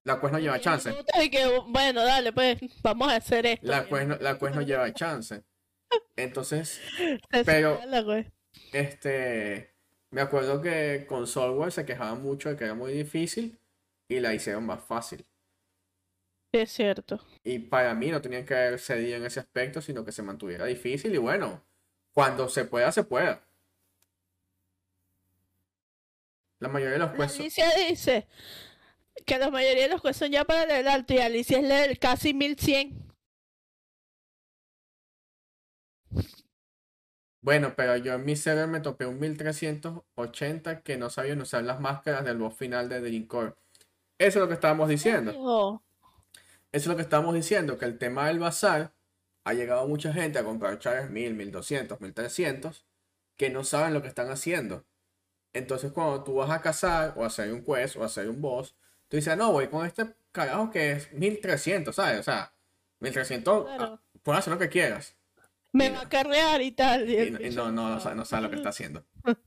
La quest no lleva chance. Y que, bueno, dale, pues vamos a hacer esto. La quest no, la quest no lleva chance. Entonces, pero, este, me acuerdo que con Software se quejaban mucho de que era muy difícil y la hicieron más fácil. Es cierto. Y para mí no tenían que haber cedido en ese aspecto, sino que se mantuviera difícil y bueno, cuando se pueda, se pueda. La mayoría de los jueces. Alicia dice que la mayoría de los jueces son ya para el alto y Alicia es leer casi 1100. Bueno, pero yo en mi server me topé un 1380 que no sabían usar las máscaras del boss final de Dreamcore. Eso es lo que estábamos diciendo. Eso es lo que estábamos diciendo, que el tema del bazar ha llegado mucha gente a comprar chaves 1000, 1200, 1300 que no saben lo que están haciendo. Entonces cuando tú vas a cazar o a hacer un quest o a hacer un boss, tú dices, no, voy con este carajo que es 1300, ¿sabes? O sea, 1300, ah, puedes hacer lo que quieras me va a carrear y tal. Y, no, no, no, no, sabe lo que está haciendo.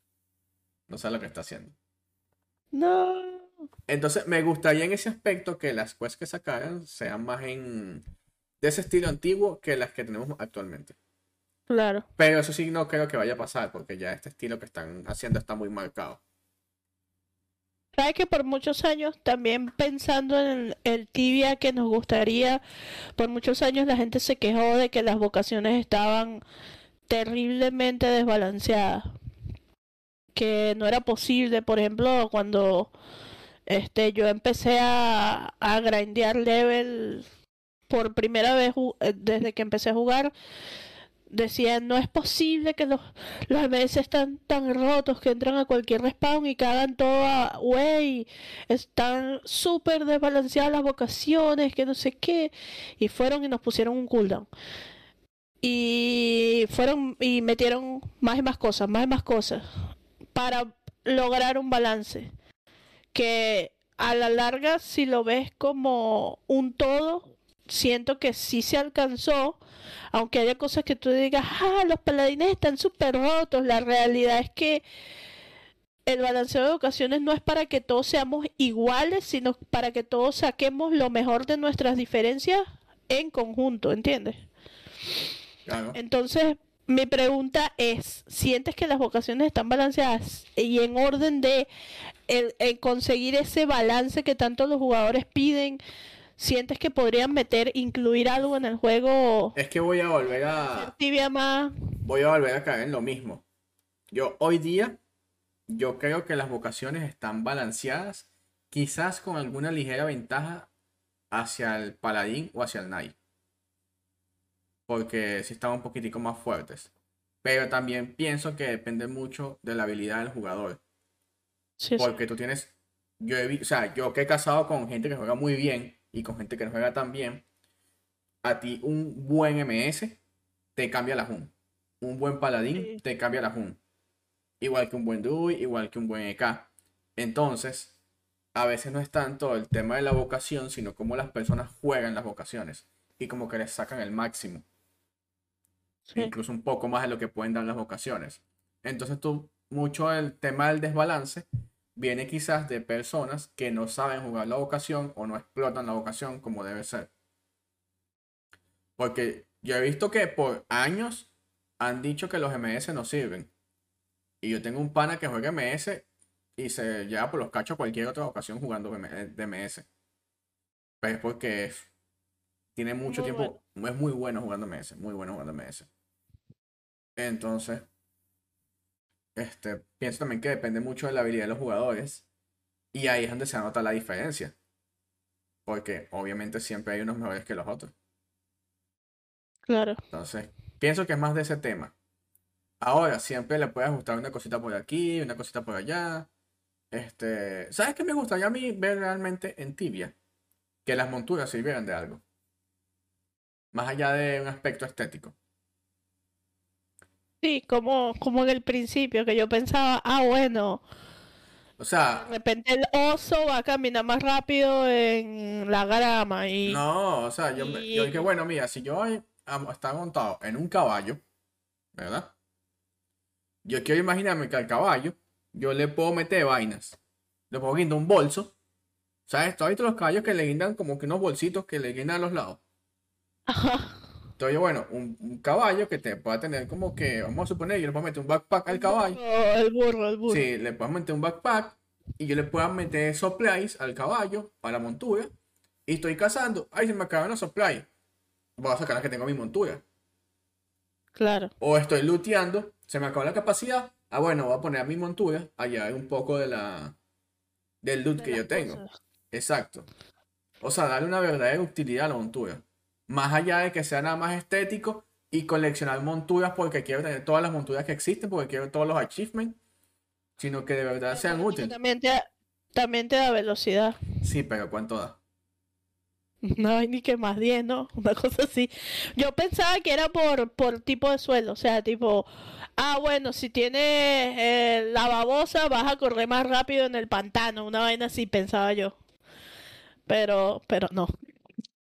No sabe lo que está haciendo. No. Entonces, me gustaría en ese aspecto que las quests que sacaran sean más en de ese estilo antiguo que las que tenemos actualmente. Claro. Pero eso sí no creo que vaya a pasar, porque ya este estilo que están haciendo está muy marcado. Sabes que por muchos años, también pensando en el, tibia que nos gustaría, por muchos años la gente se quejó de que las vocaciones estaban terriblemente desbalanceadas. Que no era posible, por ejemplo, cuando este yo empecé a, a grindear level por primera vez eh, desde que empecé a jugar, decían, no es posible que los, los MS están tan rotos que entran a cualquier respawn y cagan todo a, wey, están súper desbalanceadas las vocaciones, que no sé qué. Y fueron y nos pusieron un cooldown. Y fueron y metieron más y más cosas, más y más cosas, para lograr un balance. Que a la larga, si lo ves como un todo, siento que sí se alcanzó, aunque haya cosas que tú digas, ah, los paladines están súper rotos, la realidad es que el balanceo de ocasiones no es para que todos seamos iguales, sino para que todos saquemos lo mejor de nuestras diferencias en conjunto, ¿entiendes? Entonces, mi pregunta es, ¿sientes que las vocaciones están balanceadas y en orden de conseguir ese balance que tanto los jugadores piden? ¿Sientes que podrían meter, incluir algo en el juego? Es que voy a volver a. Tibia más. Voy a volver a caer en lo mismo. Yo hoy día, yo creo que las vocaciones están balanceadas, quizás con alguna ligera ventaja hacia el paladín o hacia el knight. Porque sí están un poquitico más fuertes. Pero también pienso que depende mucho de la habilidad del jugador. Porque tú tienes. Yo he, o sea, yo que he casado con gente que juega muy bien y con gente que no juega tan bien, a ti un buen MS te cambia la Jun. Un buen paladín te cambia la Jun. Igual que un buen Dui, igual que un buen EK. Entonces, a veces no es tanto el tema de la vocación, sino cómo las personas juegan las vocaciones y como que les sacan el máximo. Incluso un poco más de lo que pueden dar las vocaciones. Entonces tú, mucho el tema del desbalance viene quizás de personas que no saben jugar la vocación o no explotan la vocación como debe ser. Porque yo he visto que por años han dicho que los MS no sirven. Y yo tengo un pana que juega MS y se lleva por los cachos cualquier otra ocasión jugando de MS. Pero es porque tiene mucho tiempo, es muy bueno jugando MS, muy bueno jugando MS. Entonces, este, pienso también que depende mucho de la habilidad de los jugadores. Y ahí es donde se nota la diferencia. Porque obviamente siempre hay unos mejores que los otros. Claro. Entonces, pienso que es más de ese tema. Ahora, siempre le puede ajustar una cosita por aquí, una cosita por allá. Este, ¿sabes qué me gustaría a mí ver realmente en Tibia? Que las monturas sirvieran de algo. Más allá de un aspecto estético. Sí, como, como en el principio, que yo pensaba, ah, bueno. O sea. De repente el oso va a caminar más rápido en la grama y. No, o sea, yo, yo dije, bueno, mira, si yo está montado en un caballo, ¿verdad? Yo quiero imaginarme que al caballo yo le puedo meter vainas. Le puedo guindar un bolso. ¿Sabes? Tú has visto los caballos que le guindan como que unos bolsitos que le guindan a los lados. Ajá. Entonces, bueno, un, un caballo que te pueda tener como que, vamos a suponer, yo le puedo meter un backpack al caballo. El burro, el burro. Sí, le puedo meter un backpack y yo le puedo meter supplies al caballo para la montura. Y estoy cazando. Ay, se me acaban los supplies. Voy a sacar las que tengo en mi montura. Claro. O estoy looteando, se me acabó la capacidad. Ah, bueno, voy a poner a mi montura allá hay un poco de la del loot De que yo tengo. cosas. Exacto. O sea, darle una verdadera utilidad a la montura. Más allá de que sea nada más estético y coleccionar monturas porque quiero tener todas las monturas que existen, porque quiero todos los achievements, sino que de verdad sean útiles. También te, también te da velocidad. Sí, pero ¿cuánto da? No hay ni que más 10, ¿no? Una cosa así. Yo pensaba que era por, por tipo de suelo, o sea, tipo, ah, bueno, si tienes eh, la babosa vas a correr más rápido en el pantano, una vaina así pensaba yo. Pero, pero no.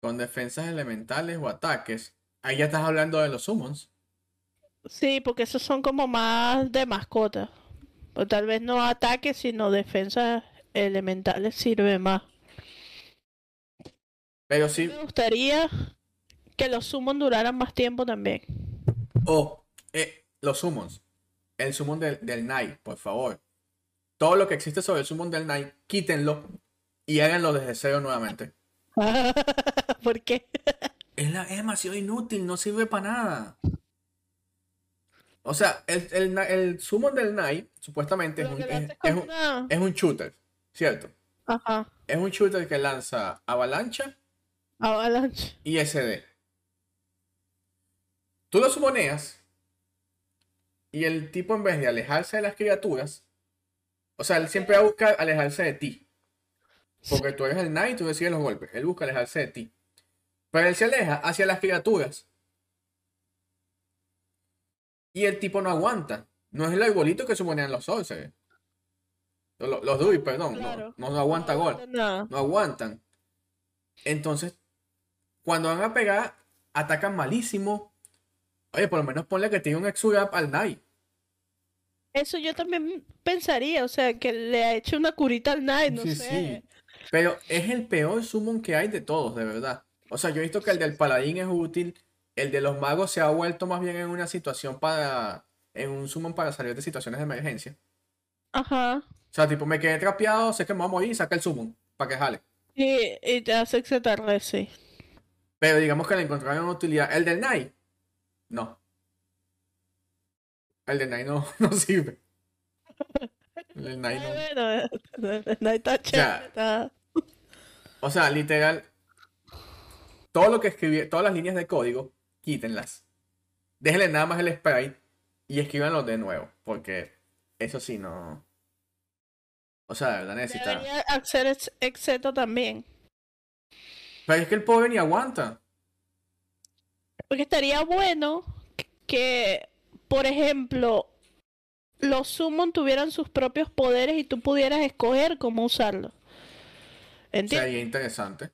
Con defensas elementales o ataques. Ahí ya estás hablando de los summons. Sí, porque esos son como más de mascota. O tal vez no ataques, sino defensas elementales sirve más. Pero sí, Me gustaría que los summons duraran más tiempo también. O eh, los summons. El summon del, del Night, por favor. Todo lo que existe sobre el summon del Night, quítenlo y háganlo desde cero nuevamente. ¿Por qué? Es, la- es demasiado inútil, no sirve para nada. O sea, el, el, el summon del Night, supuestamente, es un, es, un, es un shooter, ¿cierto? Ajá. Es un shooter que lanza avalancha Avalanche. y SD. Tú lo sumoneas y el tipo en vez de alejarse de las criaturas, o sea, él siempre va a buscar alejarse de ti. Porque tú eres el knight y tú decides los golpes. Él busca alejarse de ti. Pero él se aleja hacia las criaturas. Y el tipo no aguanta. No es el arbolito que sumonean los sorcerers. Los, los druids, perdón. no- Claro. No, no aguanta gol aguanta nada. no aguantan. Entonces, cuando van a pegar, atacan malísimo. Oye, por lo menos ponle que tiene un exurap al Knight. Eso yo también pensaría, o sea, que le ha hecho una curita al Knight, no Sí, sé. sí. Pero es el peor summon que hay de todos, de verdad. O sea, yo he visto que el del paladín es útil. El de los magos se ha vuelto más bien en una situación para. En un summon para salir de situaciones de emergencia. Ajá. O sea, tipo, me quedé trapeado, sé que me voy a morir, saca el summon. Para que jale. Y, y te hace XTR, sí. Pero digamos que le encontraron utilidad. El del Knight, no. El del Knight no, no sirve. El Ay, bueno, Knight está chévere, O sea, literal, todo lo que escribí, todas las líneas de código, quítenlas. Déjenle nada más el sprite y escríbanlo de nuevo, porque eso sí no. O sea, de verdad necesita. Debería hacer ex- exeto también. Pero es que el pobre ni aguanta. Porque estaría bueno que, por ejemplo, los summon tuvieran sus propios poderes y tú pudieras escoger cómo usarlos. ¿Entiendes? Sería interesante.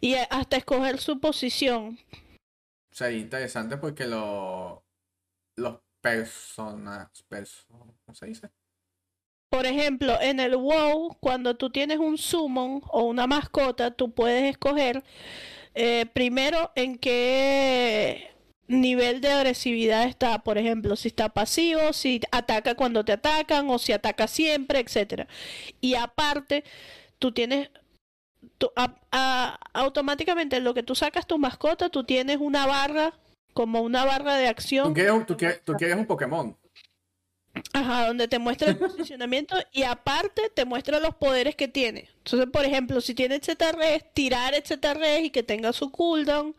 Y hasta escoger su posición. Sería interesante porque lo, los personas. Perso, ¿Cómo se dice? Por ejemplo, en el WoW, cuando tú tienes un summon o una mascota, tú puedes escoger eh, primero en qué nivel de agresividad está. Por ejemplo, si está pasivo, si ataca cuando te atacan o si ataca siempre, etcétera. Y aparte, tú tienes tú- a- a- automáticamente en lo que tú sacas tu mascota, tú tienes una barra como una barra de Tú acción. quieres, un- tú quieres, tú quieres un Pokémon. Ajá, donde te muestra el posicionamiento y aparte te muestra los poderes que tiene. Entonces, por ejemplo, si tiene HTRs, tirar HTRs y que tenga su cooldown.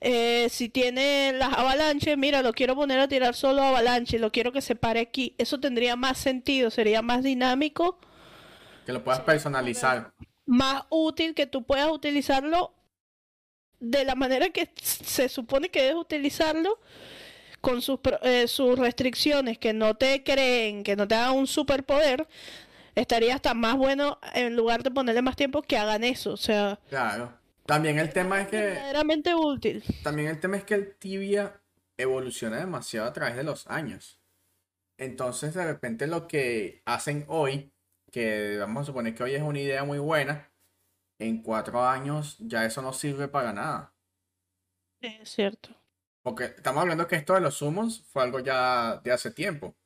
Eh, si tiene las avalanches, mira, lo quiero poner a tirar solo avalanche, lo quiero que se pare aquí. Eso tendría más sentido, sería más dinámico, Que lo puedas personalizar. más útil que tú puedas utilizarlo de la manera que se supone que debes utilizarlo con sus, eh, sus restricciones, que no te creen, que no te hagan un superpoder, estaría hasta más bueno en lugar de ponerle más tiempo que hagan eso. O sea, Claro. También el tema es que. verdaderamente útil. También el tema es que el tibia evoluciona demasiado a través de los años. Entonces, de repente, lo que hacen hoy que vamos a suponer que hoy es una idea muy buena, en cuatro años ya eso no sirve para nada. Es cierto. Porque estamos hablando que esto de los summons fue algo ya de hace tiempo.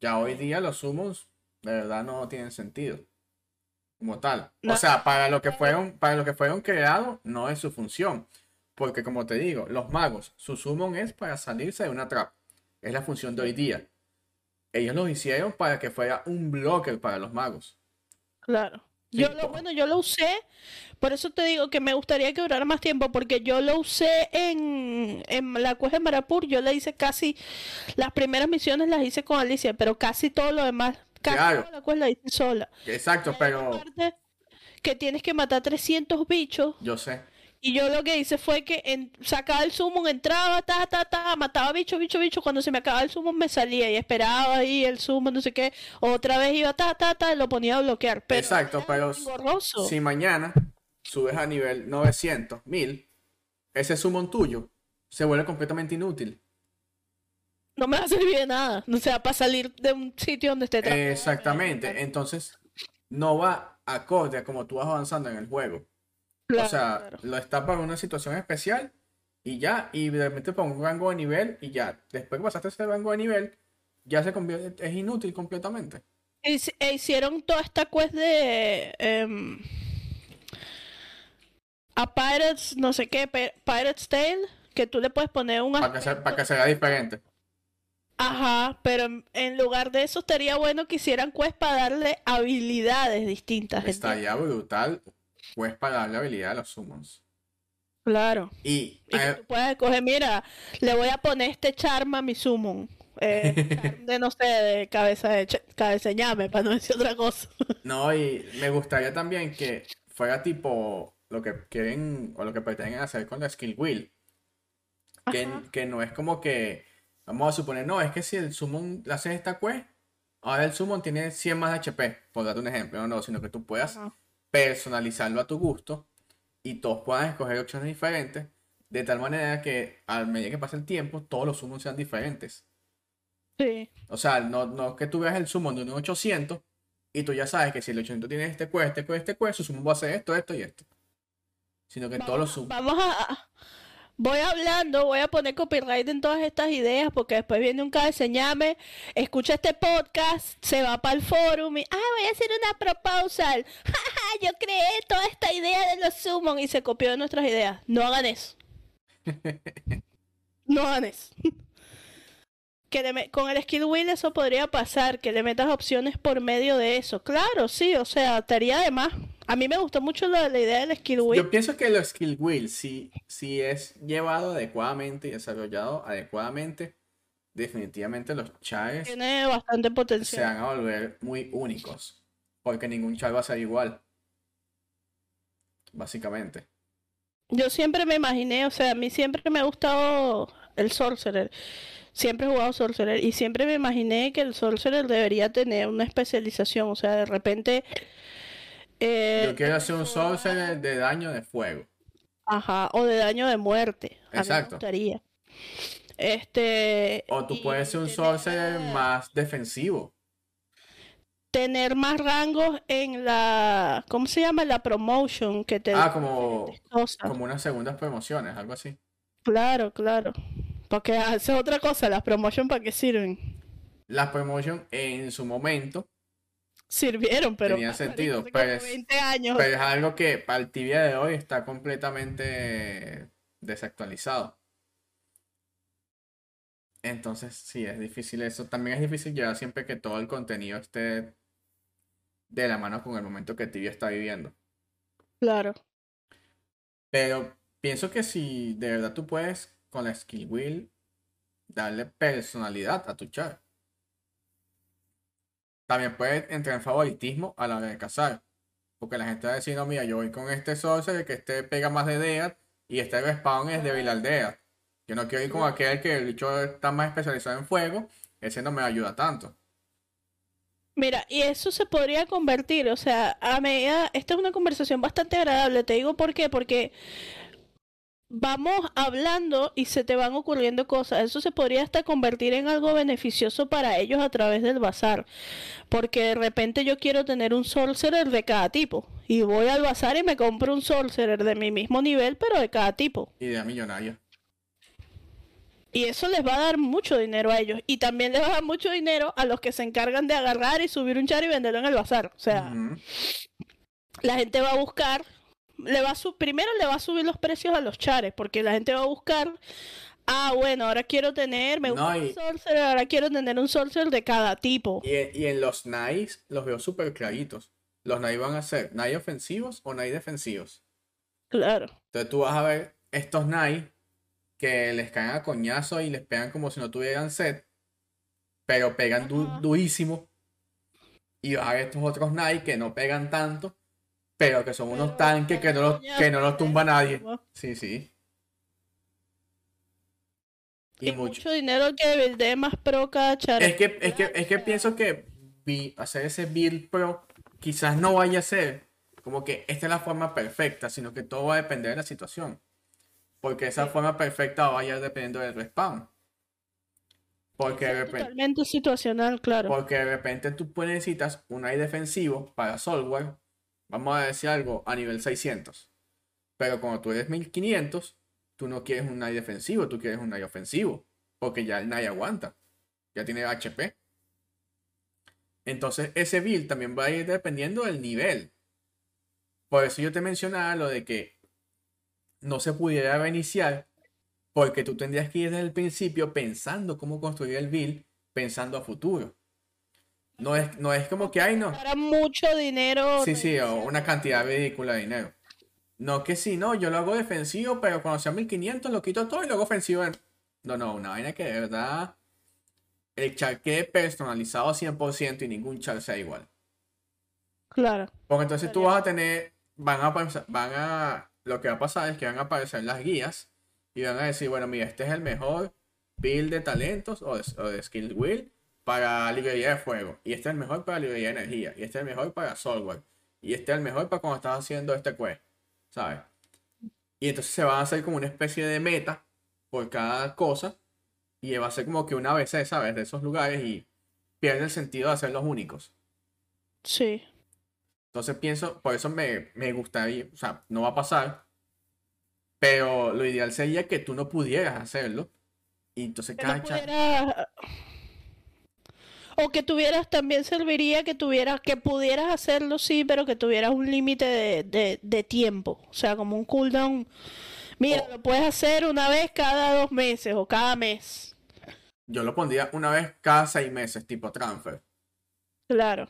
Ya hoy día los summons de verdad no tienen sentido. Como tal. O No. sea, para lo que fueron, para lo que fueron creados, no es su función. Porque como te digo, los magos, su summon es para salirse de una trap. Es la función de hoy día. Ellos lo hicieron para que fuera un blocker para los magos. Claro. Yo lo, bueno, yo lo usé, por eso te digo que me gustaría que durara más tiempo, porque yo lo usé en, en la cueva de Marapur, yo le hice casi, las primeras misiones las hice con Alicia, pero casi todo lo demás, Claro. la cueva la hice sola. Exacto, Hay pero que tienes que matar 300 bichos, yo sé. y yo lo que hice fue que en- sacaba el summon, entraba, ta, ta, ta, mataba bicho, bicho, bicho. Cuando se me acababa el summon me salía y esperaba ahí el summon, no sé qué. Otra vez iba, ta, ta, ta, y lo ponía a bloquear. Pero Exacto, pero. Si mañana subes a nivel 900, 1000, ese summon tuyo se vuelve completamente inútil. No me va a servir de nada. O sea, para salir de un sitio donde esté Exactamente. Entonces, no va acorde a como tú vas avanzando en el juego. Claro, o sea, claro. lo está para una situación especial y ya, y de repente para un rango de nivel y ya. Después que pasaste ese rango de nivel, ya se convierte, es inútil completamente. Hic- e hicieron toda esta quest de em, a Pirates, no sé qué, Pi- Pirate's Tale, que tú le puedes poner un Para que, sea, para que sea diferente. Ajá, pero en, lugar de eso estaría bueno que hicieran quest para darle habilidades distintas. ¿entiendes? Estaría brutal, pues, para darle habilidad a los summons. Claro. Y, Y que eh, tú puedas escoger, mira, le voy a poner este charma a mi summon. Eh, de no sé, de cabeza de ch- cabeza de ñame, para no decir otra cosa. No, y me gustaría también que fuera tipo lo que quieren o lo que pretenden hacer con la skill wheel. Que, que no es como que, vamos a suponer, no, es que si el summon le haces esta quest, ahora el summon tiene 100 más de HP, por darte un ejemplo, no, no, sino que tú puedas Ajá. personalizarlo a tu gusto y todos puedan escoger opciones diferentes, de tal manera que a medida que pasa el tiempo, todos los summons sean diferentes. Sí. O sea, no, no que tú veas el summon de un 800 y tú ya sabes que si el 800 tiene este quest, este quest, este quest, su summon va a hacer esto, esto y esto. Sino que todos los summons. Vamos a. Voy hablando, voy a poner copyright en todas estas ideas porque después viene un cabeceñame, escucha este podcast, se va para el forum y, ah, voy a hacer una proposal. Yo creé toda esta idea de los summon y se copió de nuestras ideas. No hagan eso. No hagan eso. Que le con el skill wheel eso podría pasar, que le metas opciones por medio de eso. Claro, sí, o sea, estaría de más. A mí me gustó mucho la, la idea del skill wheel. Yo pienso que los skill wheel, si, si es llevado adecuadamente y desarrollado adecuadamente, definitivamente los chars Tiene bastante se potencial. van a volver muy únicos. Porque ningún char va a ser igual. Básicamente. Yo siempre me imaginé, o sea, a mí siempre me ha gustado el Sorcerer. Siempre he jugado Sorcerer y siempre me imaginé que el Sorcerer debería tener una especialización. O sea, de repente. Eh, Yo quiero hacer un sorcerer de daño de fuego. Ajá, o de daño de muerte. A mí me Exacto. gustaría. Este. O tú puedes ser un sorcerer más defensivo. Tener más rangos en la. ¿Cómo se llama? La promotion que te Ah, como, como unas segundas promociones, algo así. Claro, claro. Porque hace otra cosa, las promotion para qué sirven. Las promotion en su momento, Sirvieron, pero Tenía sentido, como pues, 20 años. pero es algo que para el tibia de hoy está completamente desactualizado. Entonces, sí, es difícil eso. También es difícil llevar siempre que todo el contenido esté de la mano con el momento que Tibia está viviendo. Claro. Pero pienso que si de verdad tú puedes con la skill wheel darle personalidad a tu char. También puedes entrar en favoritismo a la hora de cazar. Porque la gente va a decir, no, mira, yo voy con este sorcerer que este pega más de Death y este respawn es débil al Death. Yo no quiero ir con aquel que el bicho está más especializado en fuego, ese no me ayuda tanto. Mira, y eso se podría convertir, o sea, a medida, esta es una conversación bastante agradable, te digo por qué, porque vamos hablando y se te van ocurriendo cosas. Eso se podría hasta convertir en algo beneficioso para ellos a través del bazar. Porque de repente yo quiero tener un sorcerer de cada tipo. Y voy al bazar y me compro un sorcerer de mi mismo nivel, pero de cada tipo. Idea millonaria. Y eso les va a dar mucho dinero a ellos. Y también les va a dar mucho dinero a los que se encargan de agarrar y subir un char y venderlo en el bazar. O sea, la gente va a buscar le va a primero le va a subir los precios a los chares, porque la gente va a buscar, ah, bueno, ahora quiero tener, me gusta un sorcerer, ahora quiero tener un sorcerer de cada tipo. Y, en los Nice los veo súper claritos. Los Nice van a ser Nice ofensivos o Nice defensivos. Claro. Entonces tú vas a ver estos Nice que les caen a coñazo y les pegan como si no tuvieran set, pero pegan durísimo. Y vas a ver estos otros Nice que no pegan tanto pero que son unos tanques que no los, que no los tumba nadie. Sí, sí. Y, mucho. dinero que buildee más pro cada char. Es que, es que, es que pienso que hacer ese build pro quizás no vaya a ser como que esta es la forma perfecta, sino que todo va a depender de la situación. Porque esa forma perfecta vaya dependiendo del respawn. Porque de repente, totalmente situacional, claro. Porque de repente tú necesitas un AI defensivo para software vamos a decir algo, a nivel 600. Pero cuando tú eres 1500, tú no quieres un NAI defensivo, tú quieres un NAI ofensivo. Porque ya el NAI aguanta. Ya tiene HP. Entonces ese build también va a ir dependiendo del nivel. Por eso yo te mencionaba lo de que no se pudiera reiniciar. Porque tú tendrías que ir desde el principio pensando cómo construir el build, pensando a futuro. No es, no es como que, hay no. Para mucho dinero. Sí, sí, o una cantidad ridícula de dinero. No, que sí, no, yo lo hago defensivo, pero cuando sea 1500 lo quito todo y lo hago ofensivo. No, no, una vaina que de verdad el char quede personalizado 100% y ningún char sea igual. Claro. Porque entonces tú vas a tener, van a, van a, lo que va a pasar es que van a aparecer las guías y van a decir, bueno, mira, este es el mejor build de talentos o de, o de skill wheel para librería de fuego, y este es el mejor para librería de energía, y este es el mejor para software, y este es el mejor para cuando estás haciendo este quest, ¿sabes? Y entonces se va a hacer como una especie de meta por cada cosa, y va a ser como que una vez, ¿sabes? De esos lugares y pierde el sentido de los únicos. Sí. Entonces pienso, por eso me, me gustaría, o sea, no va a pasar, pero lo ideal sería que tú no pudieras hacerlo. Y entonces cada o que tuvieras, también serviría que tuvieras, que pudieras hacerlo, sí, pero que tuvieras un límite de, de, tiempo. O sea, como un cooldown. Mira, oh. lo puedes hacer una vez cada dos meses o cada mes. Yo lo pondría una vez cada seis meses, tipo transfer. Claro.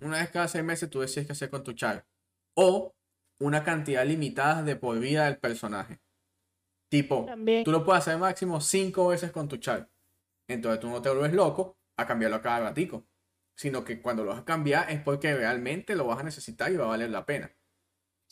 Una vez cada seis meses tú decides qué hacer con tu char. O una cantidad limitada de por vida del personaje. Tipo, tú lo puedes hacer máximo cinco veces con tu char. Entonces tú no te vuelves loco a cambiarlo a cada ratico, sino que cuando lo vas a cambiar es porque realmente lo vas a necesitar y va a valer la pena.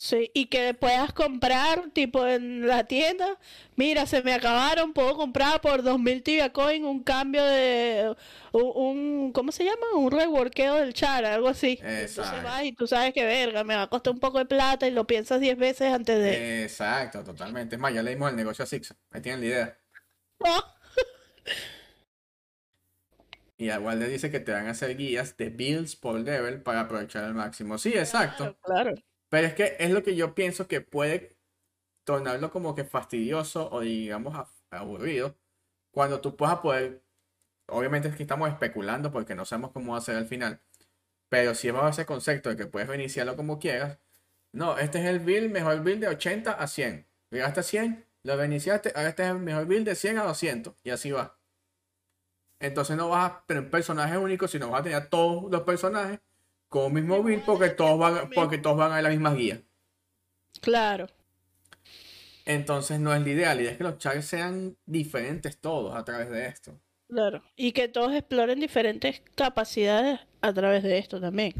Sí, y que puedas comprar, tipo en la tienda, mira, se me acabaron, puedo comprar por 2000 Tibia Coin un cambio de, un, ¿cómo se llama? Un reworkeo del char, algo así. Entonces vas y tú sabes que verga, me va a costar un poco de plata y lo piensas 10 veces antes de... Exacto, totalmente. Es más, ya leímos el negocio a Six, ahí tienen la idea. Y le dice que te van a hacer guías de builds por level para aprovechar al máximo. Sí, exacto. Claro, Pero es que es lo que yo pienso que puede tornarlo como que fastidioso o digamos aburrido. Cuando tú puedas poder. Obviamente es que estamos especulando porque no sabemos cómo va a ser al final. Pero si vamos a ese concepto de que puedes reiniciarlo como quieras. No, este es el build, mejor build de 80 a 100. Llegaste a 100, lo reiniciaste, ahora este es el mejor build de 100 a 200. Y así va. Entonces no vas a tener personajes únicos, sino vas a tener todos los personajes con el mismo build porque todos van, porque todos van a ver las mismas guías. Claro. Entonces no es la idea, la idea es que los chars sean diferentes todos a través de esto. Claro, y que todos exploren diferentes capacidades a través de esto también.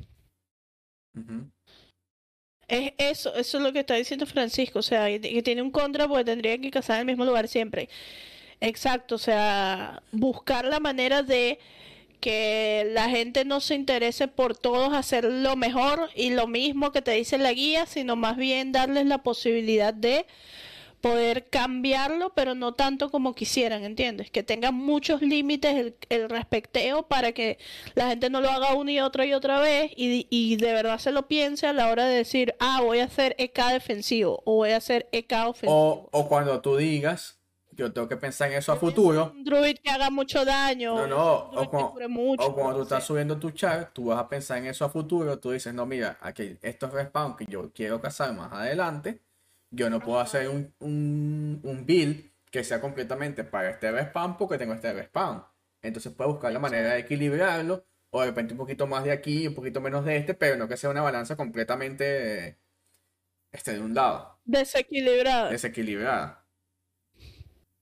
Es eso, eso es lo que está diciendo Francisco, o sea, que tiene un contra porque tendría que casar en el mismo lugar siempre. Exacto, o sea, buscar la manera de que la gente no se interese por todos hacer lo mejor y lo mismo que te dice la guía, sino más bien darles la posibilidad de poder cambiarlo, pero no tanto como quisieran, ¿entiendes? Que tenga muchos límites el, el respecteo para que la gente no lo haga una y otra y otra vez y, y de verdad se lo piense a la hora de decir, ah, voy a hacer EK defensivo o voy a hacer EK ofensivo. O, o cuando tú digas, yo tengo que pensar en eso a futuro. Un druid que haga mucho daño. No, no, o, mucho, cuando tú estás subiendo tu char, tú vas a pensar en eso a futuro, tú dices, no, mira, aquí estos respawn que yo quiero cazar más adelante, yo no puedo hacer un, un, un build que sea completamente para este respawn porque tengo este respawn. Entonces puedes buscar la manera de equilibrarlo, o de repente un poquito más de aquí, un poquito menos de este, pero no que sea una balanza completamente este, de un lado, Desequilibrada. desequilibrada.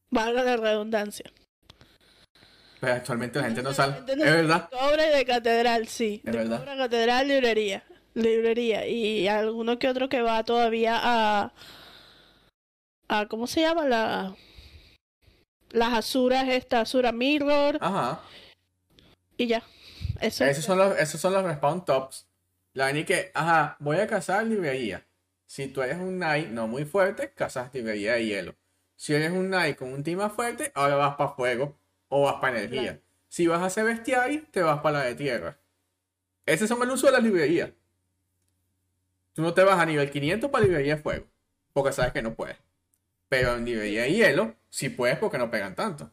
Valga la redundancia. Pero actualmente la gente no sale. gente no Es verdad. de Cobra de catedral, sí. Es de verdad. Cobra, catedral, librería. Librería. Y alguno que otro que va todavía a. a ¿Cómo se llama? La. Las Azuras, esta Azura Mirror. Ajá. Y ya. Eso Esos son los, esos son los respawn tops. La y que, ajá, voy a cazar librería. Si tú eres un knight no muy fuerte, cazas librería de hielo. Si eres un knight con un team más fuerte, ahora vas para fuego o vas para energía. Claro. Si vas a hacer bestiario, te vas para la de tierra. Ese son el uso de las librerías. Tú no te vas a nivel 500 para librería de fuego, porque sabes que no puedes. Pero en librería de hielo, sí puedes porque no pegan tanto.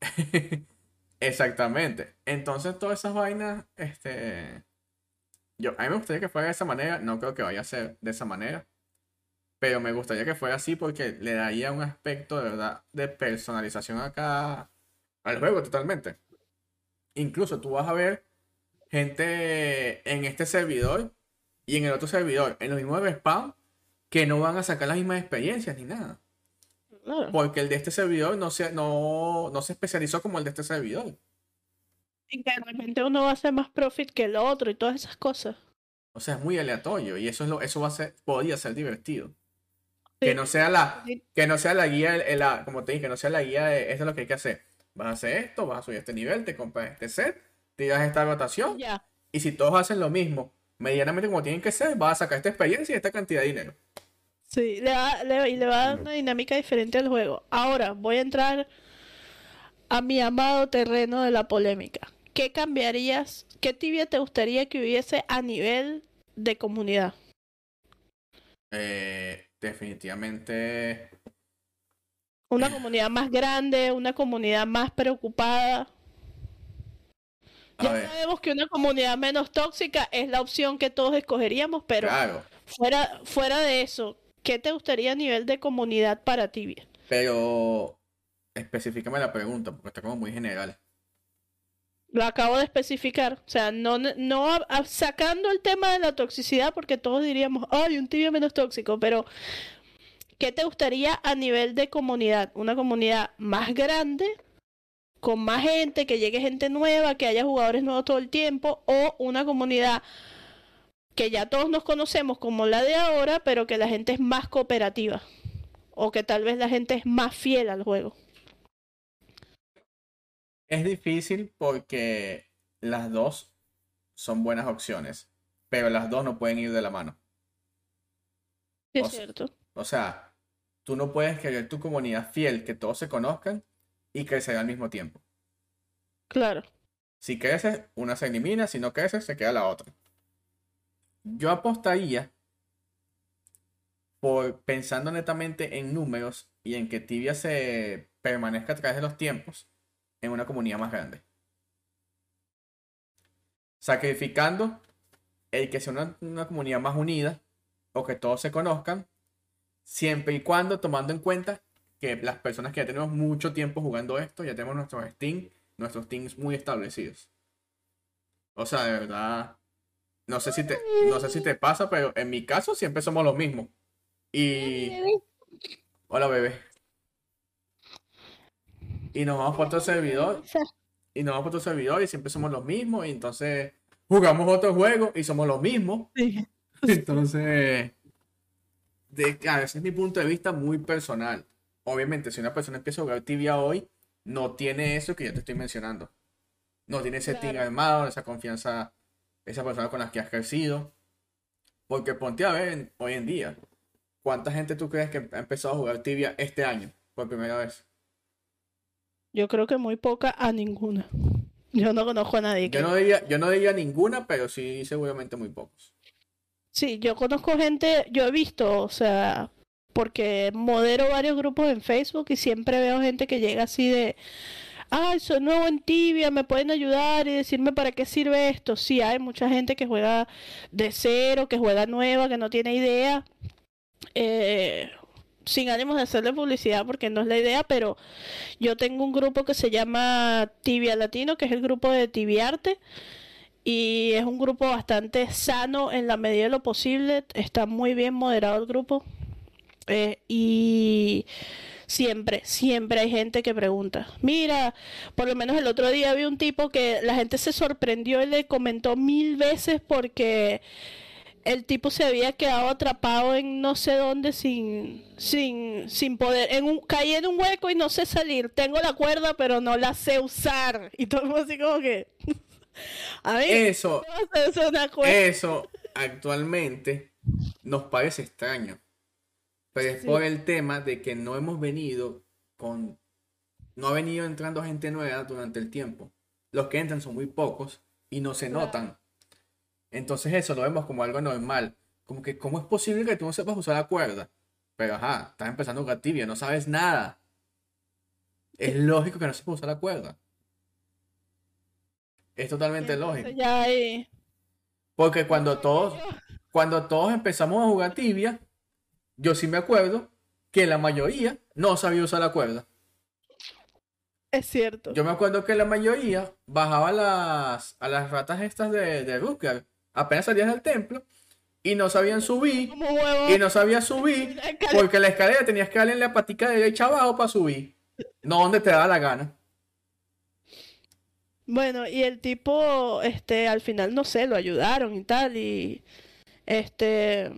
Exactamente. Entonces, todas esas vainas, este. Yo, a mí me gustaría que fuera de esa manera. No creo que vaya a ser de esa manera. Pero me gustaría que fuera así porque le daría un aspecto de verdad de personalización acá al juego totalmente. Incluso tú vas a ver gente en este servidor y en el otro servidor, en los mismos respawn, que no van a sacar las mismas experiencias ni nada. Claro. Porque el de este servidor no se, no, no se especializó como el de este servidor. Y que de repente uno va a hacer más profit que el otro y todas esas cosas. O sea, es muy aleatorio y eso es lo, eso va a ser, podría ser divertido. Que no sea la, que no sea la guía, el- el- la- como te dije, que no sea la guía de esto es lo que hay que hacer. Vas a hacer esto, vas a subir este nivel, te compras este set, tiras esta rotación Ya. y si todos hacen lo mismo, medianamente como tienen que ser, vas a sacar esta experiencia y esta cantidad de dinero. Sí, le va, le- y le va a dar una dinámica diferente al juego. Ahora voy a entrar a mi amado terreno de la polémica. ¿Qué cambiarías? ¿Qué tibia te gustaría que hubiese a nivel de comunidad? Eh, definitivamente Una comunidad más grande, una comunidad más preocupada. A Ya ver. sabemos que una comunidad menos tóxica es la opción que todos escogeríamos, pero Claro, fuera, fuera de eso, ¿qué te gustaría a nivel de comunidad para tibia? pero específicame la pregunta porque está como muy general. Lo acabo de especificar, o sea, no, no sacando el tema de la toxicidad, porque todos diríamos, ay, un tibio menos tóxico, pero ¿qué te gustaría a nivel de comunidad? Una comunidad más grande, con más gente, que llegue gente nueva, que haya jugadores nuevos todo el tiempo, o una comunidad que ya todos nos conocemos como la de ahora, pero que la gente es más cooperativa, o que tal vez la gente es más fiel al juego. Es difícil porque las dos son buenas opciones, pero las dos no pueden ir de la mano. Sí, O es cierto. O sea, tú no puedes querer tu comunidad fiel, que todos se conozcan y crecer al mismo tiempo. Claro. Si creces, una se elimina, si no creces, se queda la otra. Yo apostaría por pensando netamente en números y en que Tibia se permanezca a través de los tiempos en una comunidad más grande. Sacrificando el que sea una, una comunidad más unida o que todos se conozcan, siempre y cuando tomando en cuenta que las personas que ya tenemos mucho tiempo jugando esto, ya tenemos nuestros Steam, nuestros teams muy establecidos. O sea, de verdad, no sé si te, no sé si te pasa, pero en mi caso siempre somos los mismos. Y hola bebé. Y nos vamos por otro servidor y nos vamos por otro servidor y siempre somos los mismos y entonces jugamos otro juego y somos los mismos. Sí. Entonces, de, claro, ese es mi punto de vista muy personal. Obviamente, si una persona empieza a jugar tibia hoy, no tiene eso que yo te estoy mencionando. No tiene ese team armado, esa confianza, esa persona con la que has crecido. Porque ponte a ver hoy en día, ¿cuánta gente tú crees que ha empezado a jugar tibia este año por primera vez? Yo creo que muy poca a ninguna. Yo no conozco a nadie que... Yo no diría, yo no diría ninguna, pero sí seguramente muy pocos. Sí, yo conozco gente, yo he visto, o sea, porque modero varios grupos en Facebook y siempre veo gente que llega así de, ay, soy nuevo en Tibia, me pueden ayudar y decirme para qué sirve esto. Sí, hay mucha gente que juega de cero, que juega nueva, que no tiene idea. Eh, sin ánimos de hacerle publicidad porque no es la idea, pero yo tengo un grupo que se llama Tibia Latino, que es el grupo de Tibiarte. Y es un grupo bastante sano en la medida de lo posible. Está muy bien moderado el grupo. Eh, y siempre, siempre hay gente que pregunta. Mira, por lo menos el otro día vi un tipo que la gente se sorprendió y le comentó mil veces porque el tipo se había quedado atrapado en no sé dónde sin, sin, sin poder, en un, caí en un hueco y no sé salir. Tengo la cuerda, pero no la sé usar. Y todo el mundo así como que. A mí, Eso, eso actualmente nos parece extraño. Pero es Sí. por el tema de que no hemos venido con. No ha venido entrando gente nueva durante el tiempo. Los que entran son muy pocos y no se Claro. notan. Entonces eso lo vemos como algo normal. Como que, ¿cómo es posible que tú no sepas usar la cuerda? Pero ajá, estás empezando a jugar tibia, no sabes nada. Es lógico que no sepas usar la cuerda. Es totalmente lógico. ya hay- Porque cuando todos, cuando todos empezamos a jugar tibia, yo sí me acuerdo que la mayoría no sabía usar la cuerda. Es cierto. Yo me acuerdo que la mayoría bajaba las, a las ratas estas de, de Rutger, apenas salías del templo, y no sabían subir, y no sabían subir, porque la escalera tenías que darle en la patica derecha abajo para subir, no donde te daba la gana. Bueno, y el tipo, este, al final, no sé, lo ayudaron y tal, y este,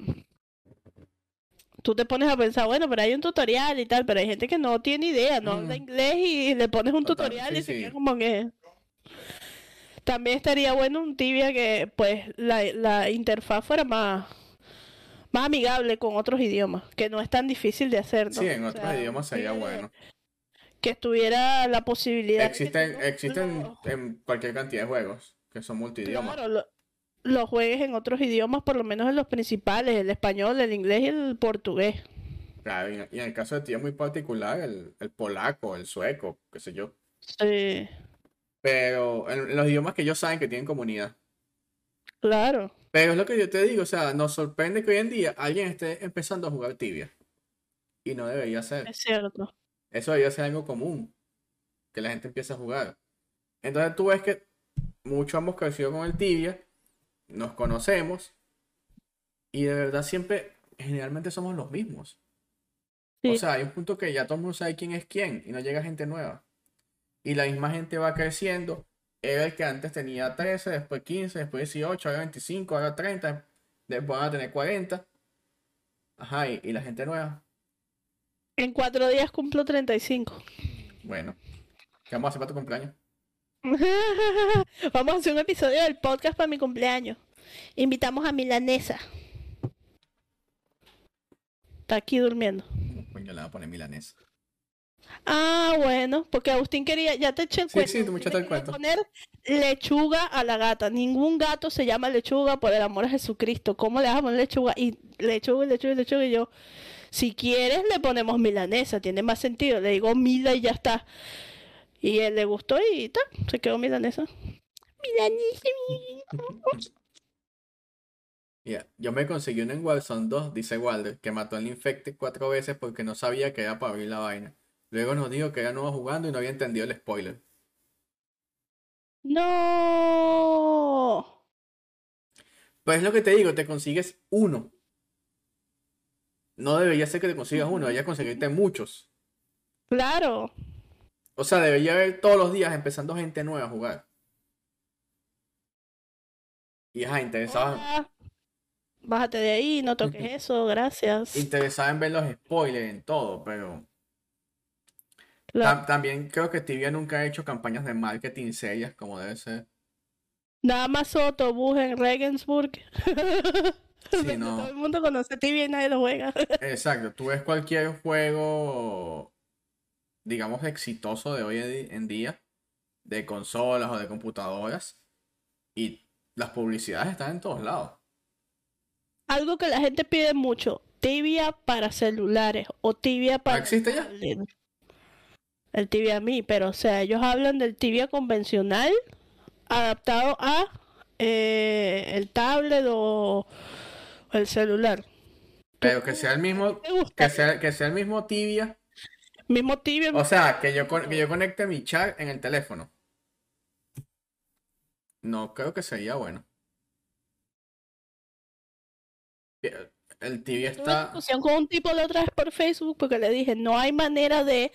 tú te pones a pensar, bueno, pero hay un tutorial y tal, pero hay gente que no tiene idea, no habla Mm. inglés y le pones un Total, tutorial sí, y se sí. queda como que... También estaría bueno un tibia que, pues, la, la interfaz fuera más, más amigable con otros idiomas, que no es tan difícil de hacer, ¿no? Sí, en O otros sea, idiomas sería bueno. Que estuviera la posibilidad que Existen, existen en cualquier cantidad de juegos que son multidiomas. Claro, lo, lo juegues en otros idiomas, por lo menos en los principales, el español, el inglés y el portugués. Claro, y, y en el caso de ti es muy particular el, el polaco, el sueco, qué sé yo. Sí, Pero en, en los idiomas que ellos saben que tienen comunidad. claro. Pero es lo que yo te digo, o sea, nos sorprende que hoy en día alguien esté empezando a jugar tibia. Y no debería ser. Es cierto. Eso debería ser algo común. Que la gente empiece a jugar. Entonces tú ves que muchos hemos crecido con el tibia. Nos conocemos. Y de verdad siempre, generalmente somos los mismos. O sea, hay un punto que ya todo el mundo sabe quién es quién y no llega gente nueva. Y la misma gente va creciendo. Era el que antes tenía 13, después 15, después 18, ahora 25, ahora 30, después van a tener 40. Ajá, y, y la gente nueva. En cuatro días cumplo 35. Bueno, ¿qué vamos a hacer para tu cumpleaños? Vamos a hacer un episodio del podcast para mi cumpleaños. Invitamos a Milanesa. Está aquí durmiendo. Coño, le voy a poner milanesa. Ah, bueno, porque Agustín quería, ya te eché el Sí, cuento. sí, tú me echaste el cuento. poner lechuga a la gata. Ningún gato se llama lechuga por el amor a Jesucristo. ¿Cómo le vas a poner lechuga? Y lechuga, y lechuga, y lechuga. Y yo, si quieres, le ponemos milanesa. Tiene más sentido. Le digo mila y ya está. Y él le gustó y ta, se quedó milanesa. Milanesa. Mira, yo me conseguí uno en Warzone 2, dice Walder, que mató al infecte cuatro veces porque no sabía que era para abrir la vaina. Luego nos dijo que era nuevo jugando y no había entendido el spoiler. No. Pues es lo que te digo, te consigues uno. No debería ser que te consigas uno, debería conseguirte muchos. Claro. O sea, debería haber todos los días empezando gente nueva a jugar. Y ajá, interesada, Hola. Bájate de ahí, no toques eso, gracias. interesada en ver los spoilers en todo, pero También creo que Tibia nunca ha hecho campañas de marketing serias como debe ser. Nada más autobús en Regensburg. Sí, no. Todo el mundo conoce Tibia y nadie lo juega. Exacto, tú ves cualquier juego, digamos, exitoso de hoy en día, de consolas o de computadoras, y las publicidades están en todos lados. Algo que la gente pide mucho, Tibia para celulares o Tibia para... existe ya? El Tibia Mi, pero o sea, ellos hablan del Tibia convencional adaptado a eh, el tablet o, el celular. Pero que sea el mismo, que sea, que sea el mismo tibia, Mismo Tibia, o sea, que yo, que yo conecte mi chat en el teléfono. No creo que sería bueno. El tibia Tuve una está... discusión con un tipo la otra vez por Facebook porque le dije, no hay manera de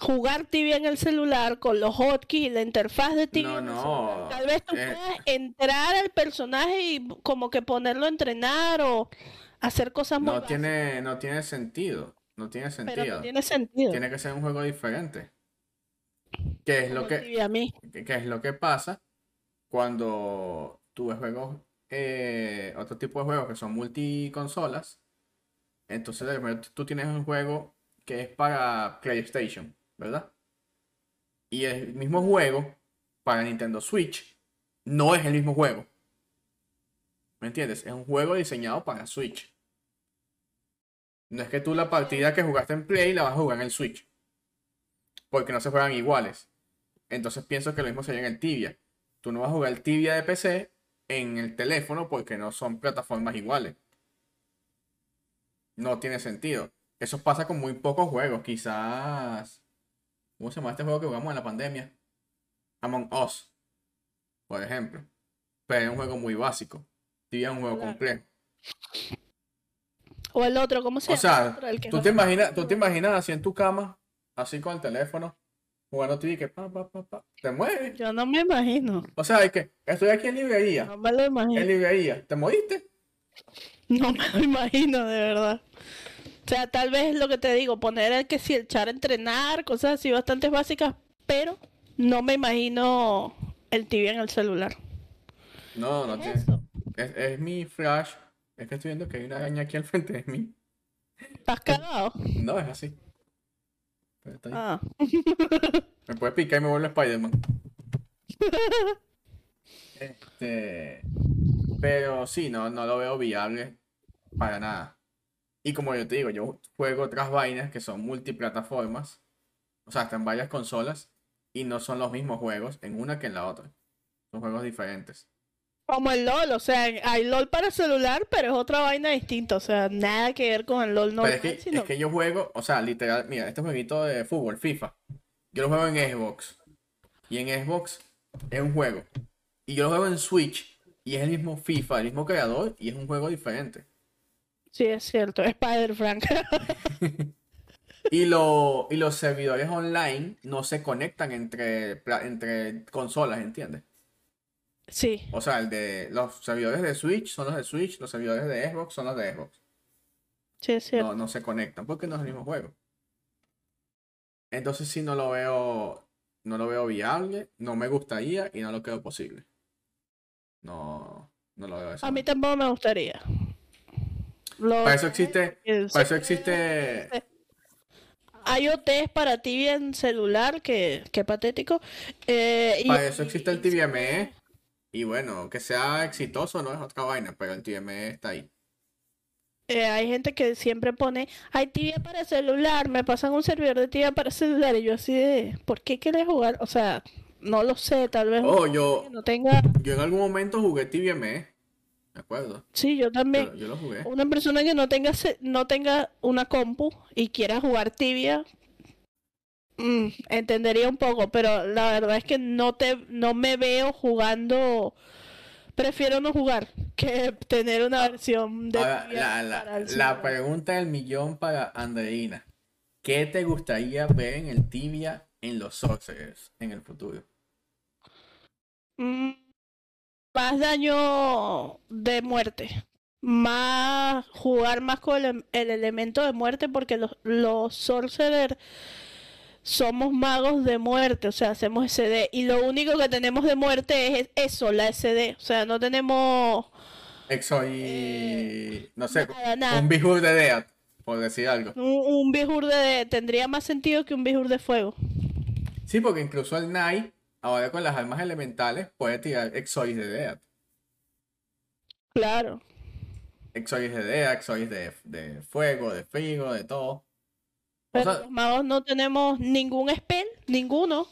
jugar tibia en el celular con los hotkeys y la interfaz de tibia. No, no. Tal vez tú eh. puedas entrar al personaje y como que ponerlo a entrenar o hacer cosas muy No básicas, tiene, no tiene sentido. No tiene pero sentido. no tiene sentido. Tiene que ser un juego diferente. ¿Qué es como lo que, Tibia Mi. qué es lo que pasa cuando tú ves juegos, eh, otro tipo de juegos que son multiconsolas? Entonces tú tienes un juego que es para PlayStation, ¿verdad? Y el mismo juego para Nintendo Switch no es el mismo juego. ¿Me entiendes? Es un juego diseñado para Switch. No es que tú la partida que jugaste en Play la vas a jugar en el Switch. Porque no se juegan iguales. Entonces pienso que lo mismo sería en el Tibia. Tú no vas a jugar el Tibia de PC en el teléfono porque no son plataformas iguales. No tiene sentido. Eso pasa con muy pocos juegos. Quizás. ¿Cómo se llama este juego que jugamos en la pandemia? Among Us. Por ejemplo. Pero es un juego muy básico. Tibia es un juego Claro. complejo. O el otro, ¿cómo se O llama? sea, el otro? El que ¿tú no- te imaginas, tú te imaginas así en tu cama, así con el teléfono, jugando TV que pa, pa, pa, pa, te mueves. Yo no me imagino. O sea, es que estoy aquí en librería, No me lo imagino. en librería, ¿te moviste? No me lo imagino, de verdad. O sea, tal vez lo que te digo, poner el que si el char a entrenar, cosas así bastante básicas, pero no me imagino el tibia en el celular. No, no ¿Qué tiene. es eso? Es, mi flash. Es que estoy viendo que hay una araña aquí al frente de mí. ¿Estás cagado? No, es así. Pero está ahí. Ah. Me puede picar y me vuelve Spider-Man. Este. Pero sí, no, no lo veo viable para nada. Y como yo te digo, yo juego otras vainas que son multiplataformas. O sea, están varias consolas. Y no son los mismos juegos en una que en la otra. Son juegos diferentes. Como el LOL, o sea, hay LOL para celular, pero es otra vaina distinta, o sea, nada que ver con el LOL Pero normal, es que, sino es que yo juego, o sea, literal, mira, este jueguito de fútbol, FIFA. Yo lo juego en Xbox. Y en Xbox es un juego. Y yo lo juego en Switch. Y es el mismo FIFA, el mismo creador. Y es un juego diferente. Sí, es cierto, Spider-Frank. Y, lo, y los servidores online no se conectan entre, entre consolas, ¿entiendes? sí, O sea, el de los servidores de Switch son los de Switch, los servidores de Xbox son los de Xbox. sí, es cierto. No, no se conectan porque no es el mismo juego. Entonces sí no lo veo, no lo veo viable, no me gustaría y no lo creo posible. No, no lo veo esa A mí tampoco me gustaría. Lo- Para eso existe, para eso existe, Hay OTs para tibia en celular, que, que patético. Eh, y- para eso existe el TVME. Y bueno, que sea exitoso no es otra vaina, pero el TVME está ahí. eh, hay gente que siempre pone, hay tibia para celular, me pasan un servidor de tibia para celular, y yo así de, ¿por qué quieres jugar? O sea, no lo sé, tal vez Oh, yo, no tenga... yo en algún momento jugué TVME, ¿de acuerdo? Sí, yo también. Yo, yo lo jugué. Una persona que no tenga no tenga una compu y quiera jugar tibia, mm, entendería un poco, pero la verdad es que no te no me veo jugando. Prefiero no jugar que tener una versión de Ahora, tibia la, la- la pregunta del millón para Andreina. ¿Qué te gustaría ver en el tibia en los Sorcerers en el futuro? Mm, más daño de muerte. Más jugar más con el, el elemento de muerte porque los, los sorcerer somos magos de muerte, o sea, hacemos SD y lo único que tenemos de muerte es eso, la SD, o sea, no tenemos Exo y. Eh, no sé, nada, nada. un Bihur de Death, por decir algo. Un, un Bihur de tendría más sentido que un Bihur de fuego. Sí, porque incluso el Nai, ahora con las armas elementales, puede tirar Exois de Death. Claro. Exois de Death, Exois de, de fuego, de frío, de todo. O Pero sea, los magos no tenemos ningún spell, ninguno.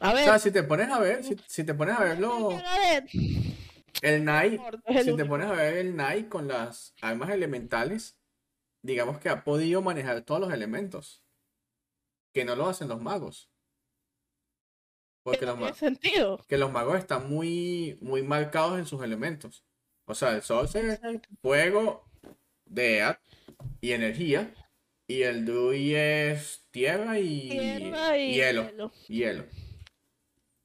A o ver. sea, si te pones a ver, si, si te pones a verlo, el el si te pones a ver el Nai con las armas elementales, digamos que ha podido manejar todos los elementos. Que no lo hacen los magos. Porque los, tiene ma- sentido. que los magos están muy, muy marcados en sus elementos. O sea, el Sorcerer, Exacto. fuego, Death y energía. Y el Druid es tierra y Tierra y hielo. hielo. Hielo.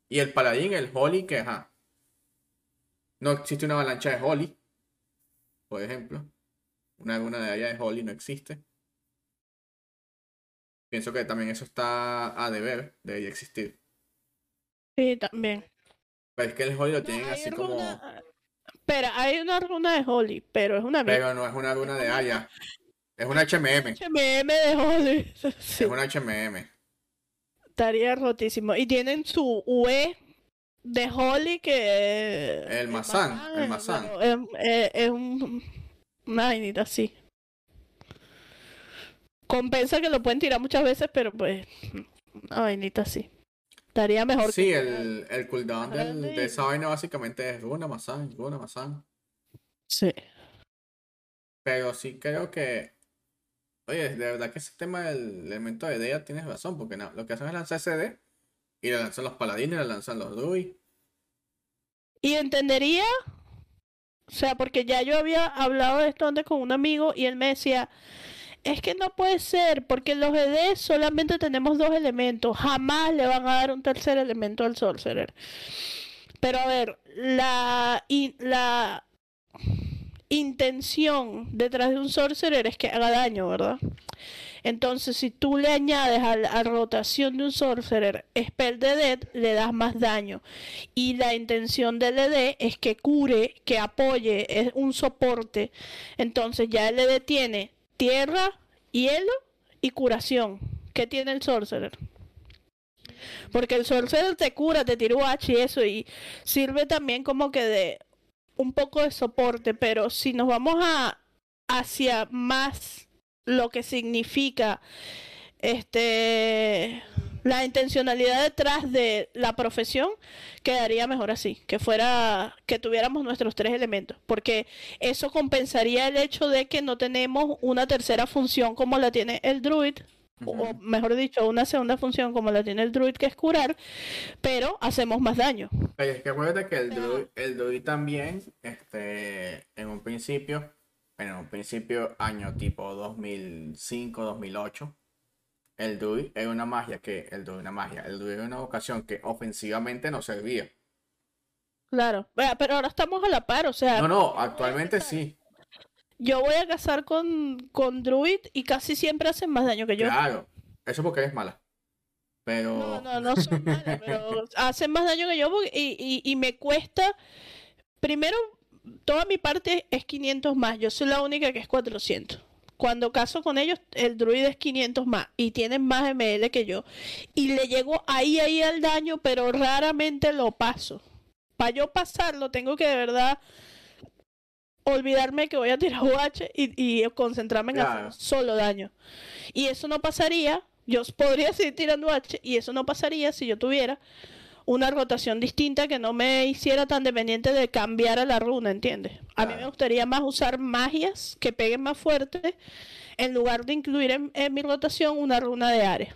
Y el paladín, el Holy, que ajá. No existe una avalancha de Holy, por ejemplo. Una luna de área de Holy no existe. Pienso que también eso está a deber, debería existir. Sí, también. Pero es que el Holy lo tienen así como. runa- Espera, hay una runa de Holly, pero es una. Pero no es una luna de Aya. Es una HMM. HMM de Holly. Sí, Es una HMM. estaría rotísimo. Y tienen su UE de Holly que... El Mazán, el Mazán. es- es un, una vainita así. Compensa que lo pueden tirar muchas veces, pero pues una vainita así. Estaría mejor Sí, que... el, el cooldown del- de esa vaina básicamente es Runa Mazán, Runa Mazán. Sí. Pero sí creo que. Oye, de verdad que ese tema del elemento de Dea tienes razón, porque no, lo que hacen es lanzar CD y le lanzan los paladines, le lanzan los druid. Y entendería, o sea, porque ya yo había hablado de esto antes con un amigo y él me decía, es que no puede ser, porque los ED solamente tenemos dos elementos, jamás le van a dar un tercer elemento al Sorcerer. Pero a ver, la, la intención detrás de un Sorcerer es que haga daño, ¿verdad? Entonces, si tú le añades a la rotación de un Sorcerer Spell de Dead, le das más daño. Y la intención del ED es que cure, que apoye, es un soporte. Entonces ya el ED tiene tierra, hielo y curación. ¿Qué tiene el Sorcerer? Porque el Sorcerer te cura, te tira UH y eso, y sirve también como que de un poco de soporte, pero si nos vamos a hacia más lo que significa este la intencionalidad detrás de la profesión quedaría mejor así, que fuera que tuviéramos nuestros tres elementos, porque eso compensaría el hecho de que no tenemos una tercera función como la tiene el druid o mejor dicho, una segunda función como la tiene el druid que es curar, pero hacemos más daño. Oye, es que acuérdate que el druid, el druid también, este, en un principio, bueno, en un principio, año tipo 2005, 2008, el druid era una magia que, el druid una magia, el druid era una vocación que ofensivamente no servía. Claro, pero ahora estamos a la par, o sea, No, no, actualmente sí, yo voy a cazar con, con druid y casi siempre hacen más daño que yo. claro, eso porque eres mala. Pero, No, no, no son malas, pero hacen más daño que yo porque- y, y, y me cuesta. Primero, toda mi parte es 500 más. Yo soy la única que es 400. Cuando caso con ellos, el druid es 500 más y tienen más ML que yo. Y le llego ahí, ahí al daño, pero raramente lo paso. Para yo pasarlo, tengo que de verdad olvidarme que voy a tirar UH y, y concentrarme en Claro. hacer solo daño. Y eso no pasaría, yo podría seguir tirando H y eso no pasaría si yo tuviera una rotación distinta que no me hiciera tan dependiente de cambiar a la runa, ¿entiendes? A mí me gustaría más usar magias que peguen más fuerte en lugar de incluir en, en mi rotación una runa de área.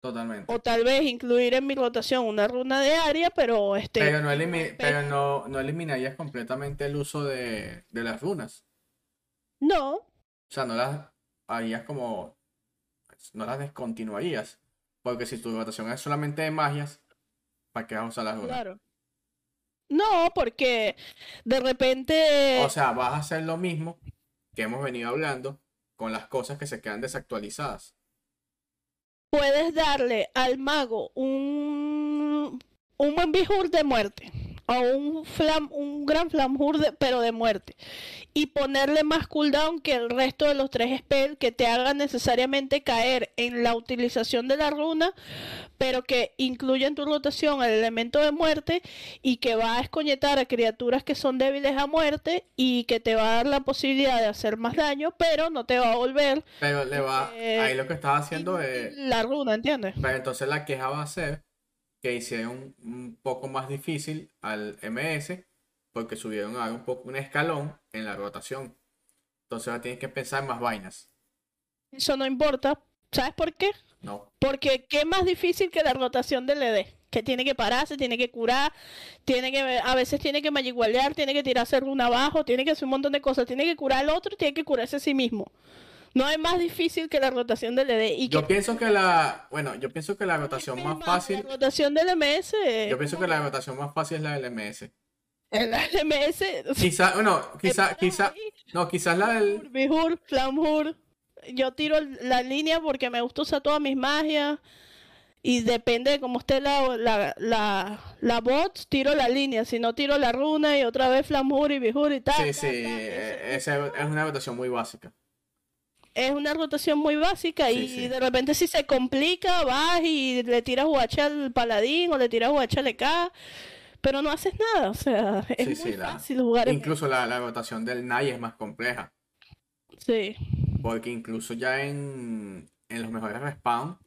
totalmente. O tal vez incluir en mi rotación una runa de área, pero este... Pero no, elimi- pe- pero no, no eliminarías completamente el uso de, de las runas. No, O sea, no las harías como. No las descontinuarías. Porque si tu rotación es solamente de magias, ¿para qué vas a usar las runas? claro. No, porque de repente... O sea, vas a hacer lo mismo que hemos venido hablando con las cosas que se quedan desactualizadas. puedes darle al mago un, un buen bijur de muerte. O un, flam, un gran flamur, de, pero de muerte. Y ponerle más cooldown que el resto de los tres spells que te hagan necesariamente caer en la utilización de la runa, pero que incluye en tu rotación el elemento de muerte y que va a escoñetar a criaturas que son débiles a muerte y que te va a dar la posibilidad de hacer más daño, pero no te va a volver. Pero le va. eh, ahí lo que estaba haciendo es. La runa, ¿entiendes? Pero entonces la queja va a ser que hicieron un, poco más difícil al MS porque subieron a un poco un escalón en la rotación. Entonces ahora tienes que pensar más vainas. Eso no importa. ¿Sabes por qué? No. Porque qué más difícil que la rotación del ED. Que tiene que pararse, tiene que curar, tiene que a veces tiene que magigualear, tiene que tirarse runa abajo, tiene que hacer un montón de cosas, tiene que curar al otro tiene que curarse a sí mismo. No es más difícil que la rotación del ED. Y Yo que pienso que la. Bueno, yo pienso que la rotación más más, fácil. La rotación del MS. eh, Yo pienso que la rotación más fácil es la del MS. El MS. Quizá, bueno, te quizá, paras quizá. ahí, No, quizás la del. Bihur, Flamhur. Yo tiro la línea porque me gusta usar todas mis magias. Y depende de cómo esté la, la, la, la bot, tiro la línea. Si no, tiro la runa y otra vez Flamhur y Bihur y tal. Sí, tal, sí, tal. eh, esa es una rotación muy básica. Es una rotación muy básica Sí, y sí. de repente si se complica, vas y le tiras UH al paladín o le tiras UH al EK. Pero no haces nada, o sea, es Sí, muy la- fácil jugar en... Incluso la, la rotación del NAI es más compleja. Sí, Porque incluso ya en, en los mejores respawn,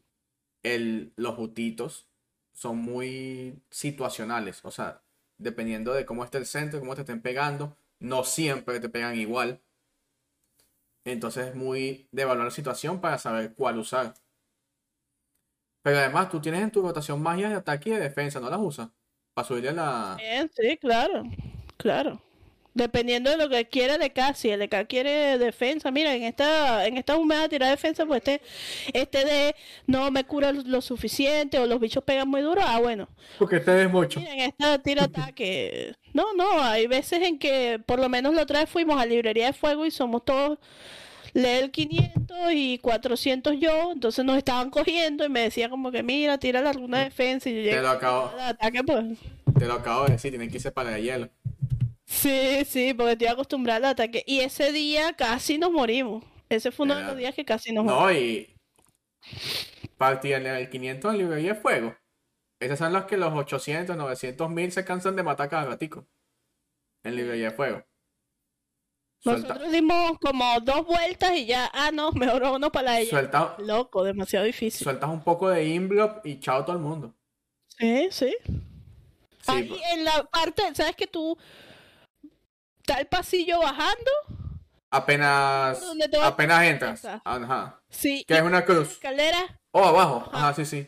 el, los butitos son muy situacionales. O sea, dependiendo de cómo esté el centro, cómo te estén pegando, no siempre te pegan igual. Entonces es muy de evaluar la situación para saber cuál usar. Pero además, tú tienes en tu rotación magias de ataque y de defensa, ¿no las usas? Para subirle la. Bien, sí, claro, claro. Dependiendo de lo que quiera el EK, si el EK quiere defensa, mira, en esta, en esta humedad tirar defensa, pues este, este de no me cura lo suficiente o los bichos pegan muy duro, ah bueno, Porque te des mucho. Mira, en esta tira ataque. No, no, hay veces en que por lo menos la otra vez fuimos a librería de fuego y somos todos level 500 y 400 yo, entonces nos estaban cogiendo y me decía como que mira, tira la runa de defensa y yo llegué Te lo acabo, ataque pues. te lo acabo de decir, tienen que irse para el hielo. Sí, sí, porque estoy acostumbrada al ataque y ese día casi nos morimos. Ese fue uno de los días que casi nos morimos. No, y partida en el 500 en librería de fuego. Esos son los que los 800, 900 mil se cansan de matar cada ratico. En librería de fuego. Suelta, Nosotros dimos como dos vueltas y ya, ah no, mejor vámonos para la ella. suelta, Loco, demasiado difícil. sueltas un poco de inblop y chao todo el mundo. Sí, sí. Sí, Ahí pues, en la parte, ¿sabes que tú está el pasillo bajando? apenas, apenas entras. Ajá. Sí. Que es una cruz. escalera, O abajo. Ajá, sí, sí.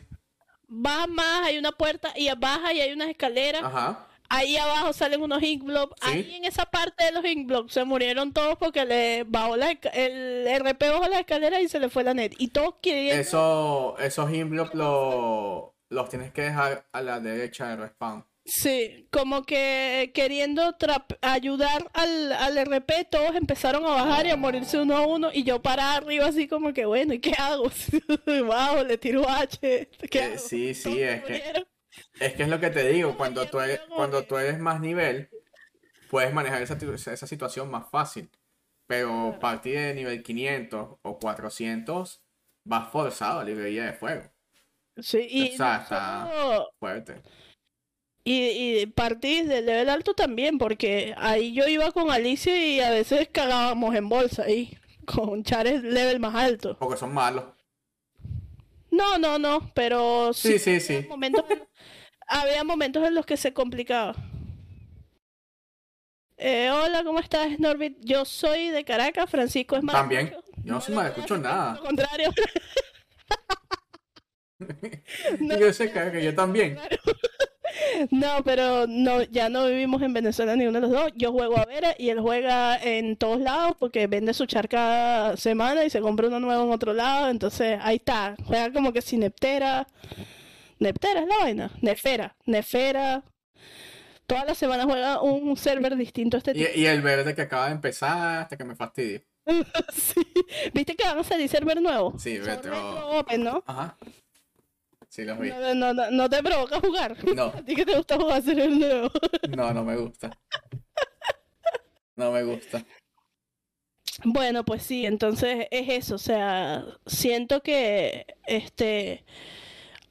baja más, hay una puerta y baja y hay unas escaleras. Ajá. Ahí abajo salen unos ink blocks. Sí. Ahí en esa parte de los ink blocks se murieron todos porque le bajó la, esca- el RP bajó la escalera y se le fue la net. Y todos querían Eso, esos inblop lo- los tienes que dejar a la derecha del respawn. Sí, como que queriendo ayudar al, al RP, todos empezaron a bajar y a morirse uno a uno, y yo para arriba así como que, bueno, ¿y qué hago? Bajo, le tiro H, ¿qué Eh, hago? sí, sí, es que-. Es que es lo que te digo, cuando tú eres, cuando tú eres más nivel, puedes manejar esa, esa situación más fácil. Pero partir de nivel 500 o 400, vas forzado a librería de fuego. Sí, y, O sea, no está- solo- Fuerte. Y, y partí del level alto también, porque ahí yo iba con Alicia y a veces cagábamos en bolsa ahí, con chares level más alto. Porque son malos. No, no, no, pero Sí, sí, había sí. Momentos, había momentos en los que se complicaba. Eh, hola, ¿cómo estás, Norbit? Yo soy de Caracas, Francisco es También. maracucho. Yo no soy maracucho creas, nada. Lo contrario. No, yo sé que yo también. No, pero no, ya no vivimos en Venezuela ni uno de los dos. Yo juego a Vera y él juega en todos lados porque vende su char cada semana y se compra uno nuevo en otro lado. Entonces ahí está. Juega como que sin Neptera. Neptera es la vaina. Nefera. Nefera. Todas las semanas juega un server distinto a este tipo. Y, y el verde que acaba de empezar hasta que me fastidie. Sí. ¿Viste que van a salir server nuevos? Sí, Son retro open, ¿no? Ajá. Sí, los vi. No, no, no, no te provoca jugar. No, ¿A ti que te gusta jugar ser el nuevo? no, no me gusta. No me gusta. Bueno, pues sí, entonces es eso, o sea, siento que este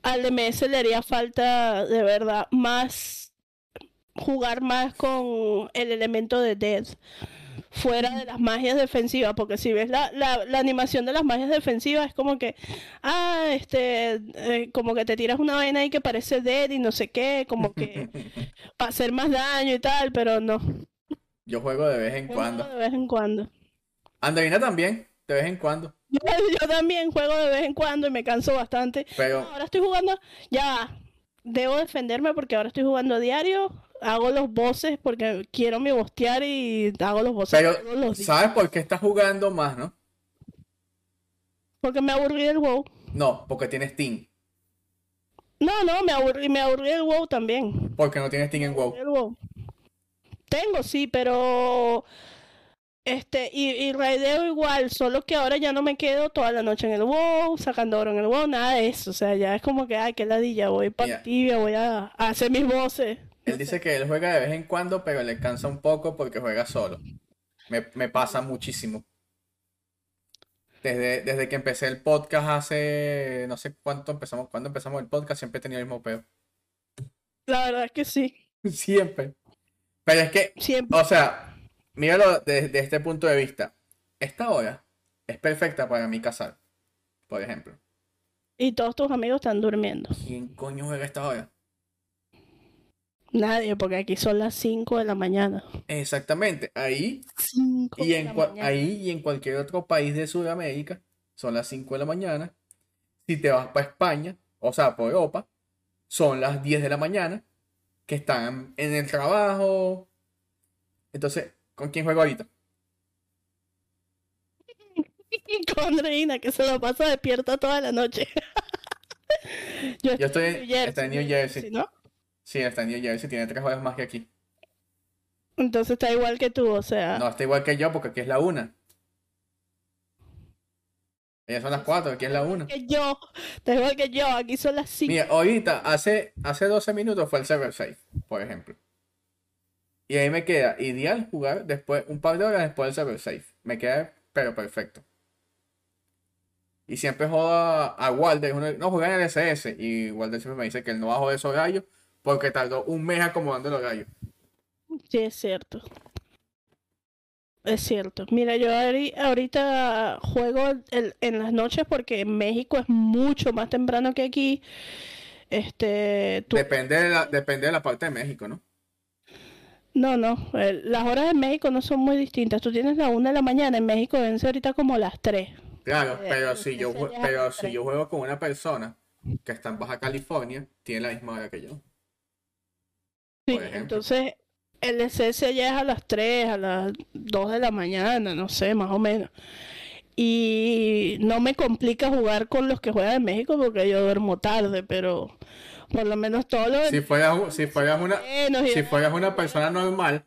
al DMS le haría falta de verdad más jugar más con el elemento de Death fuera de las magias defensivas, porque si ves la, la, la animación de las magias defensivas es como que, ah, este, eh, como que te tiras una vaina ahí que parece Dead y no sé qué, como que para hacer más daño y tal, pero no, Yo juego de vez en cuando. de vez en cuando. Andreina también, de vez en cuando. Yo, yo también juego de vez en cuando y me canso bastante. Pero, Ahora estoy jugando, ya, debo defenderme porque ahora estoy jugando a diario, hago los bosses porque quiero mi bostear y hago los pero, días. ¿sabes por qué estás jugando más, no? Porque me aburrí del WoW. No, porque tienes Steam. No, no, me aburrí, me aburrí del WoW también. Porque no tienes Steam en WoW. Tengo, sí, pero este, y, y raideo igual, solo que ahora ya no me quedo toda la noche en el WoW, sacando oro en el WoW, nada de eso. O sea, ya es como que, ay, qué ladilla, voy para Mira. tibia, voy a, a hacer mis voces. Él dice que él juega de vez en cuando, pero le cansa un poco porque juega solo. Me, me pasa muchísimo. Desde, desde que empecé el podcast hace, no sé cuánto empezamos, cuándo empezamos el podcast, siempre he tenido el mismo peo. La verdad es que sí, Siempre. Pero es que, siempre. o sea, míralo desde este punto de vista. Esta hora es perfecta para mí casar, por ejemplo. Y todos tus amigos están durmiendo. ¿Quién coño juega esta hora? Nadie, porque aquí son las 5 de la mañana. Exactamente, ahí 5 Y en la cua- mañana. ahí y en cualquier otro país de Sudamérica, son las 5 de la mañana. Si te vas para España, o sea, por Europa, son las 10 de la mañana, que están en el trabajo. Entonces, ¿con quién juego ahorita? Con Andreina, que se lo pasa despierta toda la noche. Yo Yo estoy en- New Jersey, en New Jersey. ¿no? Sí, está en New Jersey, tiene 3 horas más que aquí. Entonces está igual que tú, o sea. No, está igual que yo, porque aquí es la 1. Ellas son las 4, aquí es la 1. que yo, está igual que yo, aquí son las 5. Mira, ahorita, hace, hace 12 minutos fue el server safe, por ejemplo. Y ahí me queda ideal jugar después, un par de horas después del server safe. Me queda, pero perfecto. Y siempre jodo a, a Walter, uno, no juega en el SS. Y Walter siempre me dice que él no bajó de esos gallos porque tardó un mes acomodando los gallos. Sí, es cierto. Es cierto. Mira, yo ahori- ahorita juego el- en las noches porque en México es mucho más temprano que aquí. Este, tú- Depende de la, depende de la parte de México, ¿no? no, no, las horas en México no son muy distintas. Tú tienes la una de la mañana, en México ser ahorita como las 3. Claro, Eh, pero si yo, pero si yo juego con una persona que está en Baja California, tiene la misma hora que yo. Sí, entonces el SS ya es a las 3, a las 2 de la mañana, no sé, más o menos. Y no me complica jugar con los que juegan en México porque yo duermo tarde, pero por lo menos todos los Si fueras, si fueras una, y si fueras una persona normal,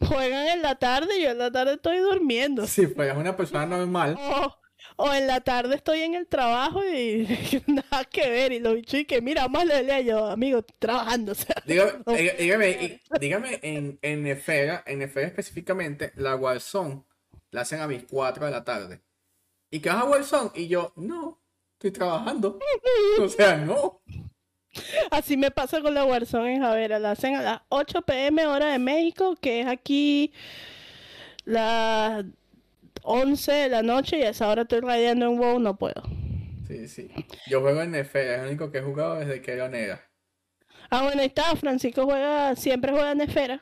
juegan en la tarde, yo en la tarde estoy durmiendo. si fueras una persona normal, O, o en la tarde estoy en el trabajo y nada que ver. Y los bichos y que mira, vamos a leerle yo, amigo, trabajando. O sea, dígame, no eh, dígame, dígame en, en en Nefera específicamente, la Warzone la hacen a mis 4 de la tarde. ¿Y qué vas a Warzone? Y yo, no, estoy trabajando. O sea, no. Así me pasa con la Warzone en Javera. La hacen a las 8 pm hora de México, que es aquí las 11 de la noche y a esa hora estoy radiando en WoW, no puedo. Sí, sí. Yo juego en Nefera, es el único que he jugado desde que era nera. Ah, bueno, ahí está, Francisco juega, siempre juega en esfera.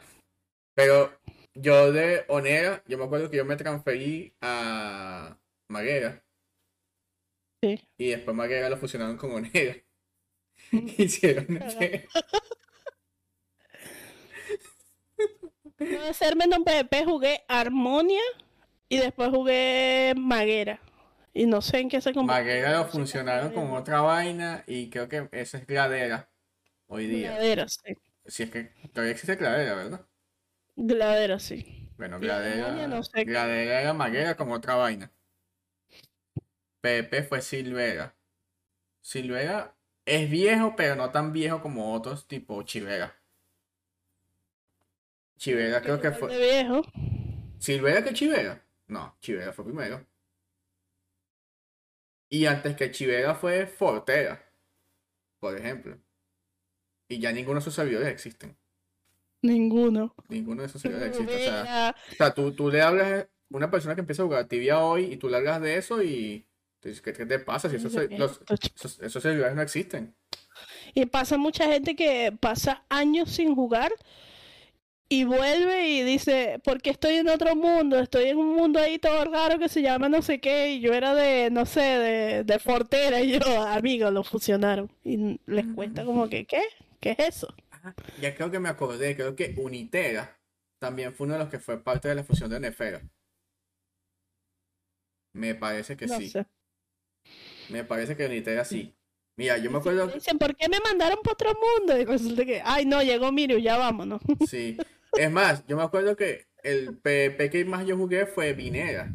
Pero yo de Onera, yo me acuerdo que yo me transferí a Maguera. Sí. Y después Maguera lo fusionaron con Onera. Hicieron ese- Yo de ser menos PvP jugué Armonia y después jugué Maguera. Y no sé en qué se convirtió. Maguera lo funcionaron con otra vaina y creo que esa es Gladera hoy día. Gladera, sí. Si es que todavía existe Gladera, ¿verdad? Gladera, sí. Bueno, Gladera, no sé. Gladera era Maguera con otra vaina. Pepe fue Silvera. Silvera es viejo, pero no tan viejo como otros, tipo Chivera. Chivera creo que fue. de viejo. ¿Silvera que Chivera? No, Chivera fue primero. Y antes que Chivera fue Fortera, por ejemplo. Y ya ninguno de esos servidores existen. Ninguno. Ninguno de esos servidores existe. O sea, Vera, o sea, tú, tú le hablas a una persona que empieza a jugar tibia hoy y tú le hablas de eso y dices, ¿qué, qué te pasa? Si esos, los- esos, esos servidores no existen. Y pasa mucha gente que pasa años sin jugar y vuelve y dice, porque estoy en otro mundo, estoy en un mundo ahí todo raro que se llama no sé qué, y yo era de, no sé, de, de Fortera, y yo, amigo, lo fusionaron. Y les cuesta como que, ¿qué? ¿Qué es eso? Ya creo que me acordé, creo que Unitera también fue uno de los que fue parte de la fusión de Nefera. Me parece que No sí. sé. Me parece que Unitera sí. Mira, yo me acuerdo. Dicen, ¿por qué me mandaron para otro mundo? Y resulta que, ay, no, llegó Mirio, ya vámonos. Sí. Es más, yo me acuerdo que el PvP que más yo jugué fue Vinera.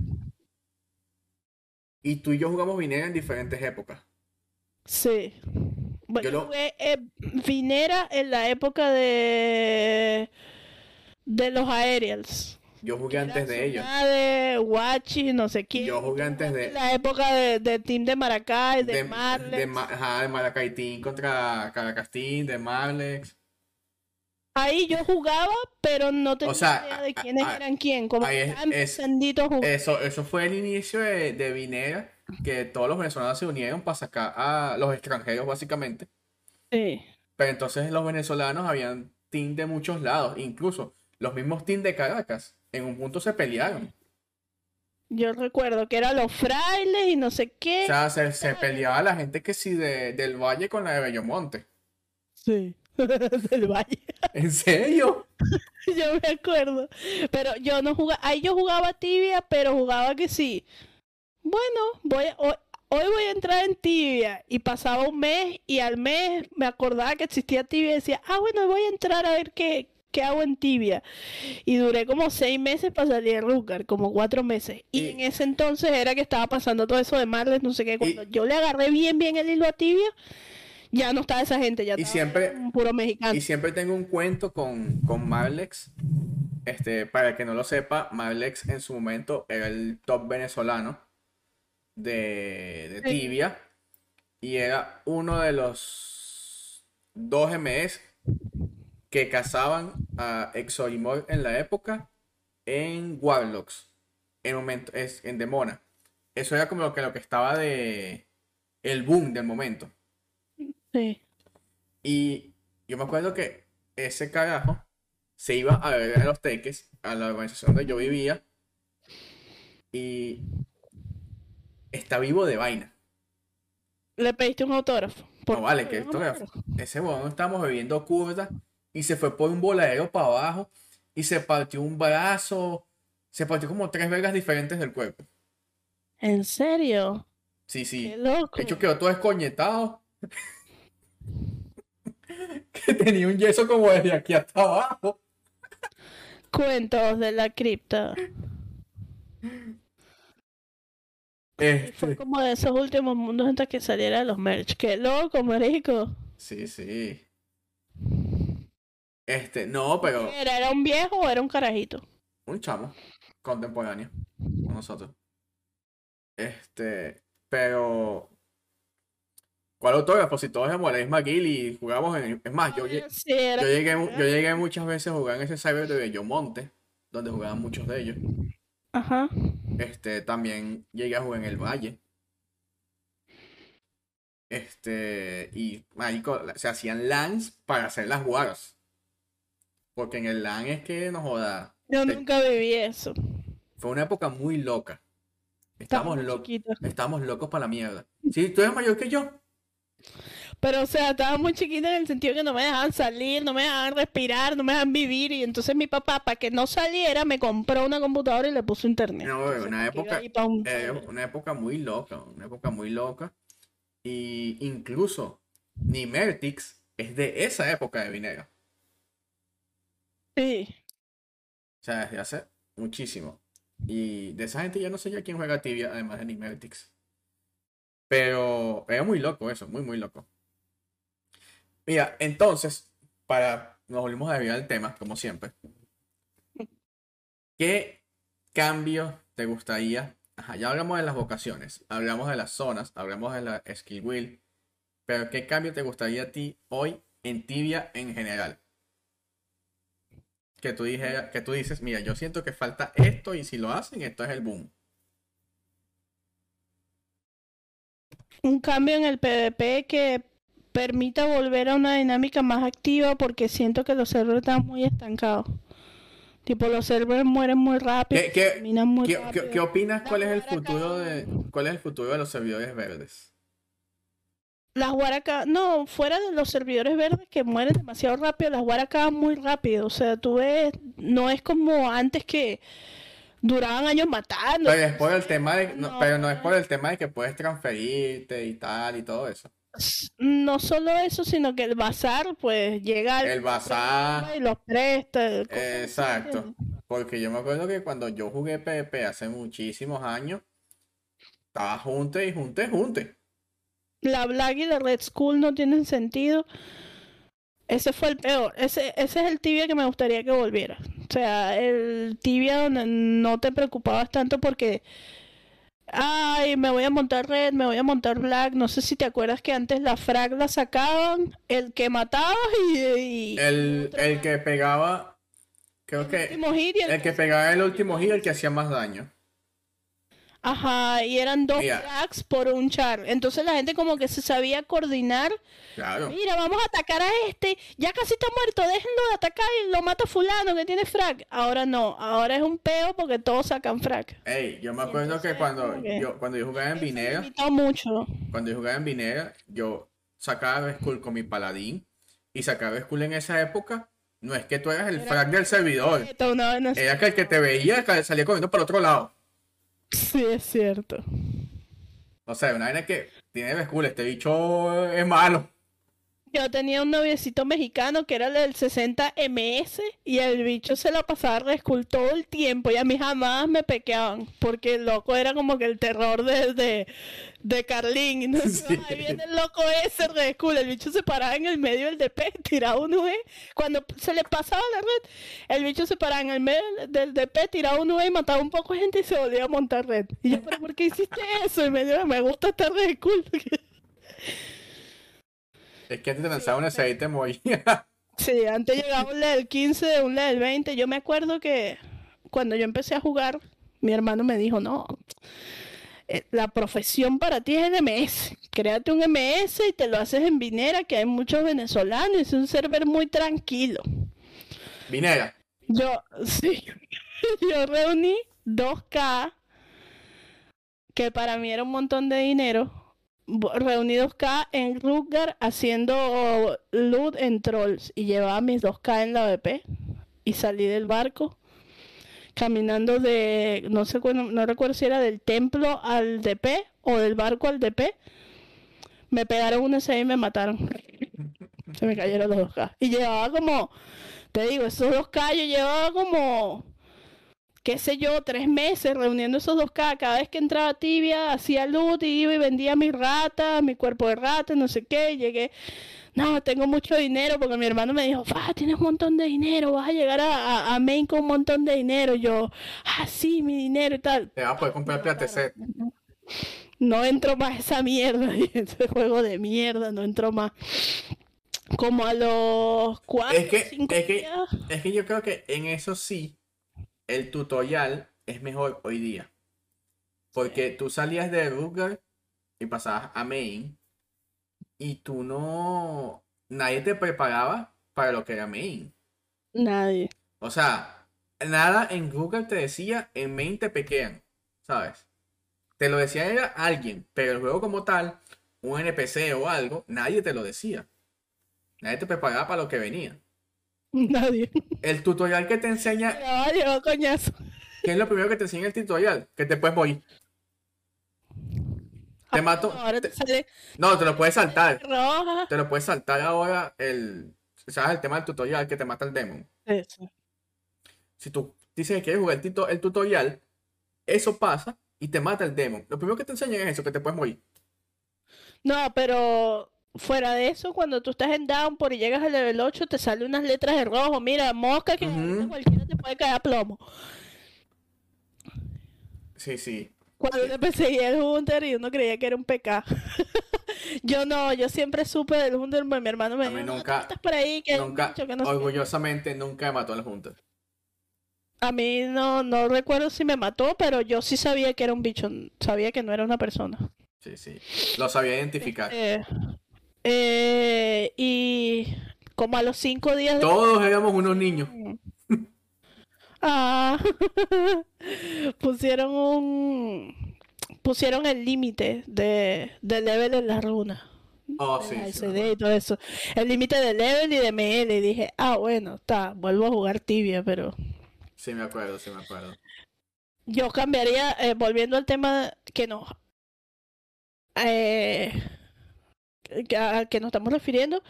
Y tú y yo jugamos Vinera en diferentes épocas. Sí. Bueno, Yo lo- jugué eh, Vinera en la época de de los aerials. Yo jugué antes de ellos. de Wachi, no sé quién. Yo jugué antes de- En la época de, de Team de Maracay, de, De, Marlex. de, Ma- ajá, de Maracaitín contra Caracastín, de Marlex. Ahí yo jugaba, pero no tenía sea, idea de quiénes a- eran quién. Como ahí es- es-. Eso, eso fue el inicio de, de Vinera, que todos los venezolanos se unieron para sacar a los extranjeros, básicamente. Sí. Pero entonces los venezolanos habían team de muchos lados, incluso los mismos team de Caracas, en un punto se pelearon. Yo recuerdo que eran los frailes y no sé qué. O sea, se, se peleaba la gente que sí de, del Valle con la de Bellomonte. Sí. Del Valle. ¿En serio? Yo me acuerdo. Pero yo no jugaba. Ahí yo jugaba tibia, pero jugaba que sí. Bueno, voy a- hoy, hoy voy a entrar en tibia. Y pasaba un mes y al mes me acordaba que existía tibia y decía, ah, bueno, voy a entrar a ver qué, qué hago en tibia. Y duré como seis meses para salir de Rucar, como cuatro meses. Y, Y- en ese entonces era que estaba pasando todo eso de Marles, no sé qué. Cuando yo le agarré bien, bien el hilo a tibia, ya no estaba esa gente, ya Y estaba siempre- un puro mexicano. Y siempre tengo un cuento con, con Marlex. Este, para el que no lo sepa, Marlex en su momento era el top venezolano de, de Sí. Tibia. Y era uno de los dos MS que cazaban a Exorimor en la época en Warlocks. En momento, es, en Demona. Eso era como lo que, lo que estaba de el boom del momento. Sí. Y yo me acuerdo que ese carajo se iba a ver a los teques, a la organización donde yo vivía, y está vivo de vaina. Le pediste un autógrafo. ¿Por No vale, le que autógrafo? ese huevón estábamos bebiendo curda y se fue por un voladero para abajo y se partió un brazo, se partió como tres vergas diferentes del cuerpo. ¿En serio? Sí, sí. Qué loco. De hecho quedó todo escoñetado. que tenía un yeso como desde aquí hasta abajo. Cuentos de la cripta. Este, fue como de esos últimos mundos antes que saliera los merch. Qué loco, marico. Sí, sí. Este, no, pero ¿Era, ¿Era un viejo o era un carajito? un chamo contemporáneo con nosotros. Este, pero ¿cuál autógrafo? Si todos éramos la misma guild y jugamos en. Es más, yo, llegué, yo llegué muchas veces a jugar en ese cyber de Bellomonte, donde jugaban muchos de ellos. Ajá. Este, también llegué a jugar en el Valle. Este, y marico, se hacían LANs para hacer las wars. Porque en el LAN es que nos joda. Yo Te- nunca viví eso. Fue una época muy loca. Estamos locos. Estamos locos para la mierda. Sí, tú eres mayor que yo. Pero, o sea, estaba muy chiquita en el sentido que no me dejaban salir, no me dejaban respirar, no me dejaban vivir. Y entonces mi papá, para que no saliera, me compró una computadora y le puso internet. No, Entonces, una porque iba época, ahí pa' un eh, una época muy loca, una época muy loca. Y incluso Nimertix es de esa época de Vinero. Sí. O sea, desde hace muchísimo. Y de esa gente ya no sé ya quién juega tibia, además de Nimertix. Pero era muy loco eso, muy, muy loco. Mira, entonces, para. Nos volvimos a desviar el tema, como siempre. ¿Qué cambio te gustaría? Ya hablamos de las vocaciones, hablamos de las zonas, hablamos de la skill wheel. Pero ¿qué cambio te gustaría a ti hoy en tibia en general? Que tú, dijera, que tú dices, mira, yo siento que falta esto y si lo hacen, esto es el boom. Un cambio en el PvP que permita volver a una dinámica más activa porque siento que los servers están muy estancados. Tipo, los servers mueren muy rápido, ¿Qué, qué, terminan muy qué- rápido. qué- qué opinas? ¿Cuál es el futuro de cuál es el futuro de los servidores verdes? Las Waracas, no, fuera de los servidores verdes que mueren demasiado rápido, las Waracas muy rápido. O sea, tú ves, no es como antes que duraban años matando. Pero es por el tema de, no, No. pero no es por el tema de que puedes transferirte y tal y todo eso. No solo eso, sino que el bazar, pues llega El bazar. y los presta. Exacto. Porque yo me acuerdo que cuando yo jugué PvP hace muchísimos años, estaba junte y junte, junte. La Black y la Red School no tienen sentido. Ese fue el peor. Ese, ese es el tibia que me gustaría que volviera. O sea, el tibia donde no te preocupabas tanto porque, ay, me voy a montar Red, me voy a montar Black. No sé si te acuerdas que antes la frag la sacaban, el que mataba y, y El, el que pegaba, creo el que hit y el el que pegaba el último giro, el que hacía más daño. Ajá, y eran dos Mira. frags por un char. Entonces la gente como que se sabía coordinar. Claro. Mira, vamos a atacar a este. Ya casi está muerto, déjenlo de atacar y lo mata fulano que tiene frag. Ahora no, ahora es un peo porque todos sacan frag. Ey, yo me acuerdo que entonces, cuando como que- yo, cuando yo jugaba en Vinera, mucho. cuando yo jugaba en Vinera, yo sacaba Skull con mi paladín y sacaba Skull en esa época. No es que tú eras el Era frag del servidor, vez no- era que el que te veía que salía corriendo para otro lado. Sí, es cierto. O sea, una vaina que tiene Skull, este bicho es malo. Yo tenía un noviecito mexicano que era el del 60 MS y el bicho se la pasaba rescul todo el tiempo y a mí jamás me pequeaban porque el loco era como que el terror de, de, de Carlín. Y no Sí. ahí viene el loco ese rescul, el bicho se paraba en el medio del DP, tiraba un UE. Cuando se le pasaba la red, el bicho se paraba en el medio del DP, tiraba un UE y mataba un poco de gente y se volvía a montar red. Y yo, ¿pero por qué hiciste eso? Y me dijo, me gusta estar rescul. Es que antes te lanzaba un S y te moría. Sí, antes llegaba un level 15, un level 20. Yo me acuerdo que cuando yo empecé a jugar, mi hermano me dijo, no, eh, la profesión para ti es el MS. Créate un MS y te lo haces en Vinera, que hay muchos venezolanos, es un server muy tranquilo. Vinera. Yo, sí, yo reuní 2K, que para mí era un montón de dinero. Reuní 2K en Rutger haciendo loot en trolls y llevaba mis 2K en la BP y salí del barco caminando de, no sé, no recuerdo si era del templo al DP o del barco al DP. Me pegaron un S y me mataron. Se me cayeron los 2K. Y llevaba como, te digo, esos 2K yo llevaba como, qué sé yo, tres meses reuniendo esos 2K. Cada vez que entraba tibia, hacía loot y iba y vendía mi rata, mi cuerpo de rata, no sé qué. Llegué, no, tengo mucho dinero porque mi hermano me dijo, ah, tienes un montón de dinero, vas a llegar a, a, a Maine con un montón de dinero. Yo, ah, sí, mi dinero y tal. Te vas a poder comprar PTC. No entro más a esa mierda, ese juego de mierda, no entro más. Como a los cuatro, Es que, cinco es que, días. es que yo creo que en eso sí, el tutorial es mejor hoy día. Porque tú salías de Rutger y pasabas a Main y tú no... Nadie te preparaba para lo que era Main. Nadie. O sea, nada en Google te decía, en Main te pequean, ¿sabes? Te lo decía era alguien, pero el juego como tal, un NPC o algo, nadie te lo decía. Nadie te preparaba para lo que venía. Nadie. El tutorial que te enseña, Llegaba, llegó coñazo. ¿qué es lo primero que te enseña el tutorial? Que te puedes morir. Te mato. Ahora te te- sale No, te lo puedes saltar. roja. Te lo puedes saltar ahora el... ¿Sabes el tema del tutorial que te mata el demon? Eso. Si tú dices que quieres jugar el, tito- el tutorial, eso pasa y te mata el demon. Lo primero que te enseñan es eso, que te puedes morir. No, pero fuera de eso, cuando tú estás en Downpour y llegas al level 8, te salen unas letras de rojo. Mira, mosca que Ujú. cualquiera te puede caer a plomo. Sí, sí. Cuando te perseguía el Hunter y uno creía que era un PK. yo no, yo siempre supe del Hunter, pues mi hermano me A mí dijo, "No, tú nunca- estás por ahí, que Nunca, que no sé qué". orgullosamente, nunca me mató el Hunter. A mí no, no recuerdo si me mató, pero yo sí sabía que era un bicho, sabía que no era una persona. Sí, sí. Lo sabía identificar. Eh, eh, y como a los cinco días de... Todos éramos unos niños. Ah, pusieron un... Pusieron el límite de, de level en la runa. Oh, sí, y todo eso. El límite de level y de ML. Y dije, ah, bueno, está, vuelvo a jugar tibia, pero... Sí, me acuerdo, sí, me acuerdo. Yo cambiaría, eh, volviendo al tema que nos eh, al que nos estamos refiriendo,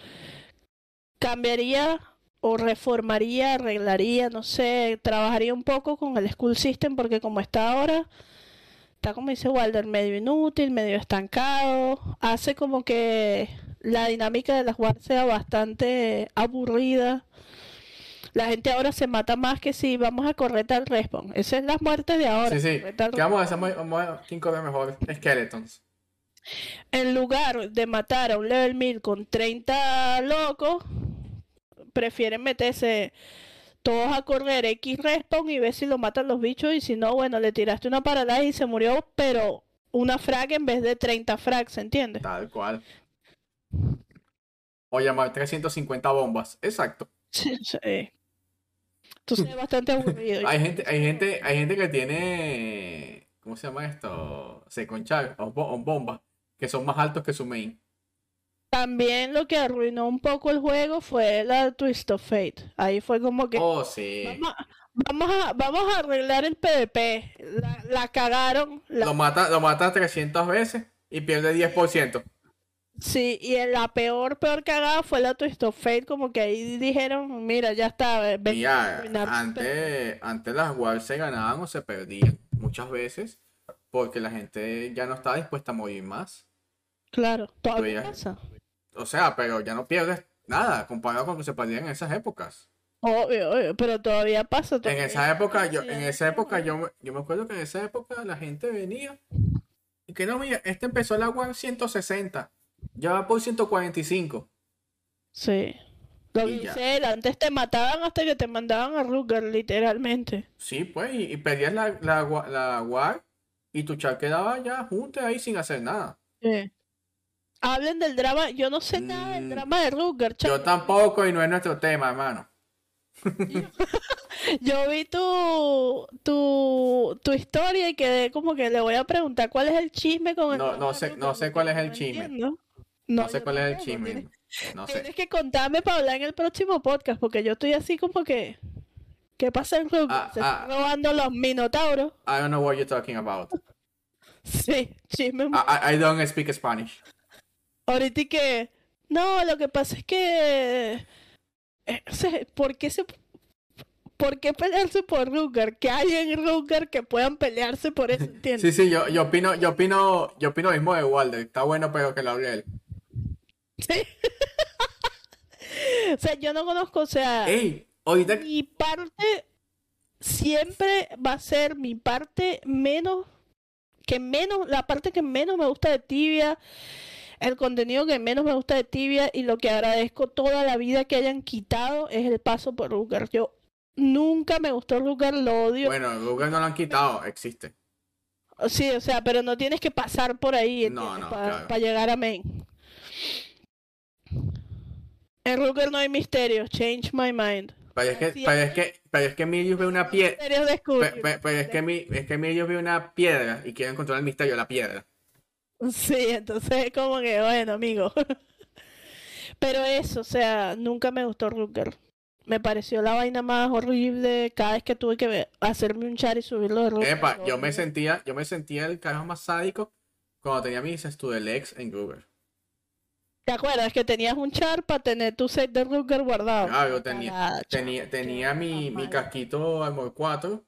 cambiaría o reformaría, arreglaría, no sé, trabajaría un poco con el school system porque como está ahora, está como dice Walder, medio inútil, medio estancado, hace como que la dinámica de las wars sea bastante aburrida. La gente ahora se mata más que si vamos a correr tal respawn. Esas son las muertes de ahora. Sí, sí. correr tal ¿Qué vamos a hacer? Quién corre mejor. Skeletons. En lugar de matar a un level 1000 con 30 locos, prefieren meterse todos a correr X respawn y ver si lo matan los bichos. Y si no, bueno, le tiraste una paralyze y se murió, pero una frag en vez de 30 frags, ¿entiendes? Tal cual. O llamar 350 bombas. Exacto. Sí, sí. Entonces es bastante aburrido. Hay gente, hay gente, hay gente que tiene. ¿Cómo se llama esto? Seconchar o, bo- o bombas. Que son más altos que su main. También lo que arruinó un poco el juego fue la Twist of Fate. Ahí fue como que Oh, sí. vamos, a, vamos, a, vamos a arreglar el PvP. La, la cagaron. la- Lo mata, lo mata 300 veces y pierde 10%. Sí, y en la peor, peor cagada fue la Twist of Fate. Como que ahí dijeron, mira, ya está. ven Mira, arruinar tu PvP". antes, antes las wars se ganaban o se perdían muchas veces porque la gente ya no estaba dispuesta a morir más. Claro, todavía ya- pasa. O sea, pero ya no pierdes nada comparado con lo que se perdían en esas épocas. Obvio, obvio, pero todavía pasa. En esa época, yo, en esa época yo, me- yo me acuerdo que en esa época la gente venía y que no, mira, este empezó la war 160, ya va por 145. Sí. Lo dice él, antes te mataban hasta que te mandaban a Ruger, literalmente. Sí, pues, y, y perdías la, la, la war y tu char quedaba ya junto ahí sin hacer nada. Sí. Hablen del drama, yo no sé nada del Mm, drama de Ruger, Yo tampoco y no es nuestro tema, hermano. Yo vi tu, tu, tu historia y quedé como que le voy a preguntar cuál es el chisme con el No, no sé- no sé cuál es el chisme. No, No, sé cuál es el chisme. tienes- No sé. Tienes que contarme para hablar en el próximo podcast, porque yo estoy así como que. ¿Qué pasa en Ruger? Ah, Se ah. están robando los minotauros. I don't know what you're talking about. Sí, chisme. I- I don't speak Spanish. Ahorita que. No, lo que pasa es que. eh, ¿Por qué se.? ¿Por qué pelearse por Ruger? ¿Qué hay en Ruger que puedan pelearse por eso? ¿Entiendes? Sí, sí, yo, yo opino, yo opino, yo opino mismo de Walder. Está bueno, pero que lo hable él. Sí. o sea, yo no conozco, o sea, Ey, ahorita mi parte siempre va a ser mi parte menos, que menos, la parte que menos me gusta de Tibia, el contenido que menos me gusta de Tibia y lo que agradezco toda la vida que hayan quitado es el paso por Ruger. Yo nunca me gustó Ruger, lo odio. Bueno, Google no lo han quitado, existe. Sí, o sea, pero no tienes que pasar por ahí, No, no, Para claro. llegar a main. En Ruger no hay misterios, change my mind. Pero es que, Sí, pero es que, pero es que ve una piedra. Pero, es que Mi- es que Emilius ve una piedra y quiere encontrar el misterio de la piedra. Sí, entonces es como que, bueno, amigo. Pero eso, o sea, nunca me gustó Ruger. Me pareció la vaina más horrible cada vez que tuve que hacerme un char y subirlo de Ruger. Epa, yo me sentía, yo me sentía el carajo más sádico cuando tenía mis Studelex en Google. ¿Te acuerdas que tenías un char para tener tu set de Ruger guardado? Claro, yo tenía, tenía, tenía mi, mi casquito Armor 4,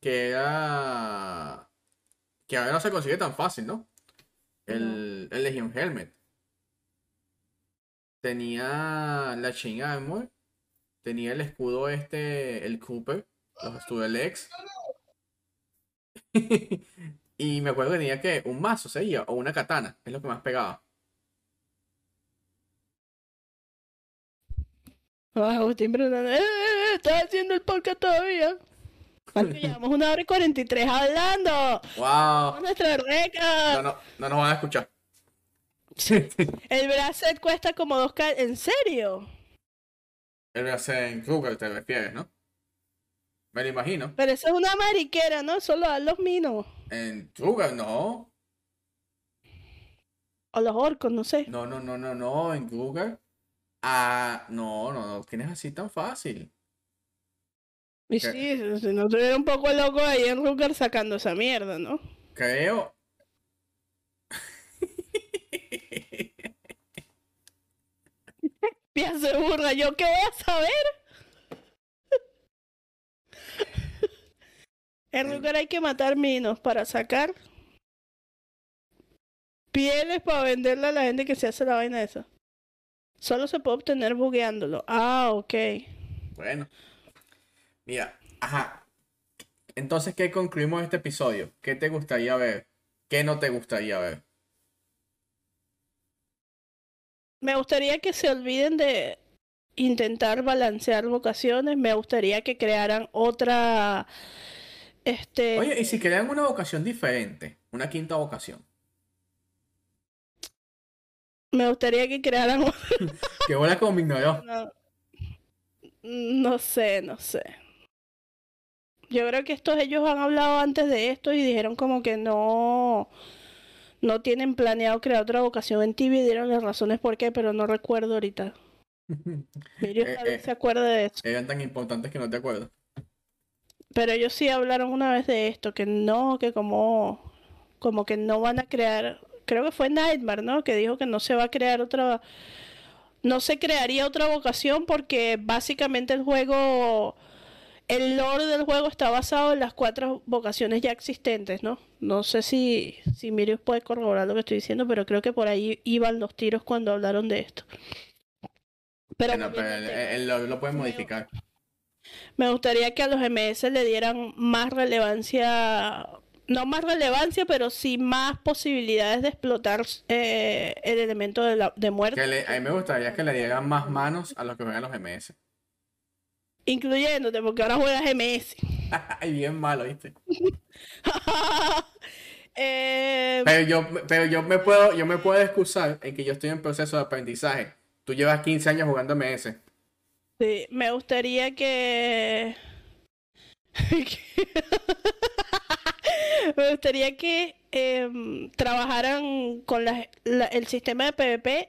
que era. que ahora no se consigue tan fácil, ¿no? El, el Legion Helmet. tenía la Chain Armor, tenía el escudo este, el Cooper, los Studelex. y me acuerdo que tenía que un mazo, sería, o una katana, es lo que más pegaba. Ah, Agustín "Eh, eh, ¿estás haciendo el podcast todavía? ¿Cuánto llevamos? Una hora y 43 hablando. ¡Wow! Nuestra récord. No, no, no nos van a escuchar. El bracelet cuesta como dos k ¿En serio? Él hace en Google, te refieres, ¿no? Me lo imagino. Pero eso es una mariquera, ¿no? Solo dan los minos. En Google, no. O los orcos, no sé. No, no, no, no, no. En Google. Ah, no, no, no. Tienes así tan fácil. Y sí, si no estuviera un poco loco ahí en Ruger sacando esa mierda, ¿no? Creo. Pia se burla, ¿yo qué voy a saber? en Ruger hay que matar minos para sacar pieles para venderle a la gente que se hace la vaina esa. Solo se puede obtener bugueándolo. Ah, ok. Bueno. Mira, ajá. Entonces, ¿qué concluimos este episodio? ¿Qué te gustaría ver? ¿Qué no te gustaría ver? Me gustaría que se olviden de intentar balancear vocaciones. Me gustaría que crearan otra. Este. Oye, ¿y si crean una vocación diferente? Una quinta vocación. Me gustaría que crearan. Que bola como. No, no sé, no sé. Yo creo que estos ellos han hablado antes de esto y dijeron como que no. No tienen planeado crear otra vocación en Tibia y dieron las razones por qué, pero no recuerdo ahorita. Miriam Eh, tal vez eh. se acuerde de eso. Eran tan importantes que no te acuerdas. Pero ellos sí hablaron una vez de esto, que no, que como, como que no van a crear, creo que fue Nightmare, ¿no? Que dijo que no se va a crear otra, no se crearía otra vocación porque básicamente el juego, el lore del juego está basado en las cuatro vocaciones ya existentes, ¿no? No sé si, si Mirius puede corroborar lo que estoy diciendo, pero creo que por ahí iban los tiros cuando hablaron de esto. Pero Bueno, pero él lo, lo puede modificar. Me gustaría que a los MS le dieran más relevancia, no más relevancia, pero sí más posibilidades de explotar eh, el elemento de, la, de muerte, Que le- a mí me gustaría que le dieran más manos a los que juegan los MS. incluyéndote, porque ahora juegas MS. Ay, bien malo, ¿viste? Eh, Pero yo, pero yo me puedo, yo me puedo excusar en que yo estoy en proceso de aprendizaje. Tú llevas 15 años jugando MS. sí, me gustaría que... me gustaría que em, trabajaran con la- la- el sistema de PvP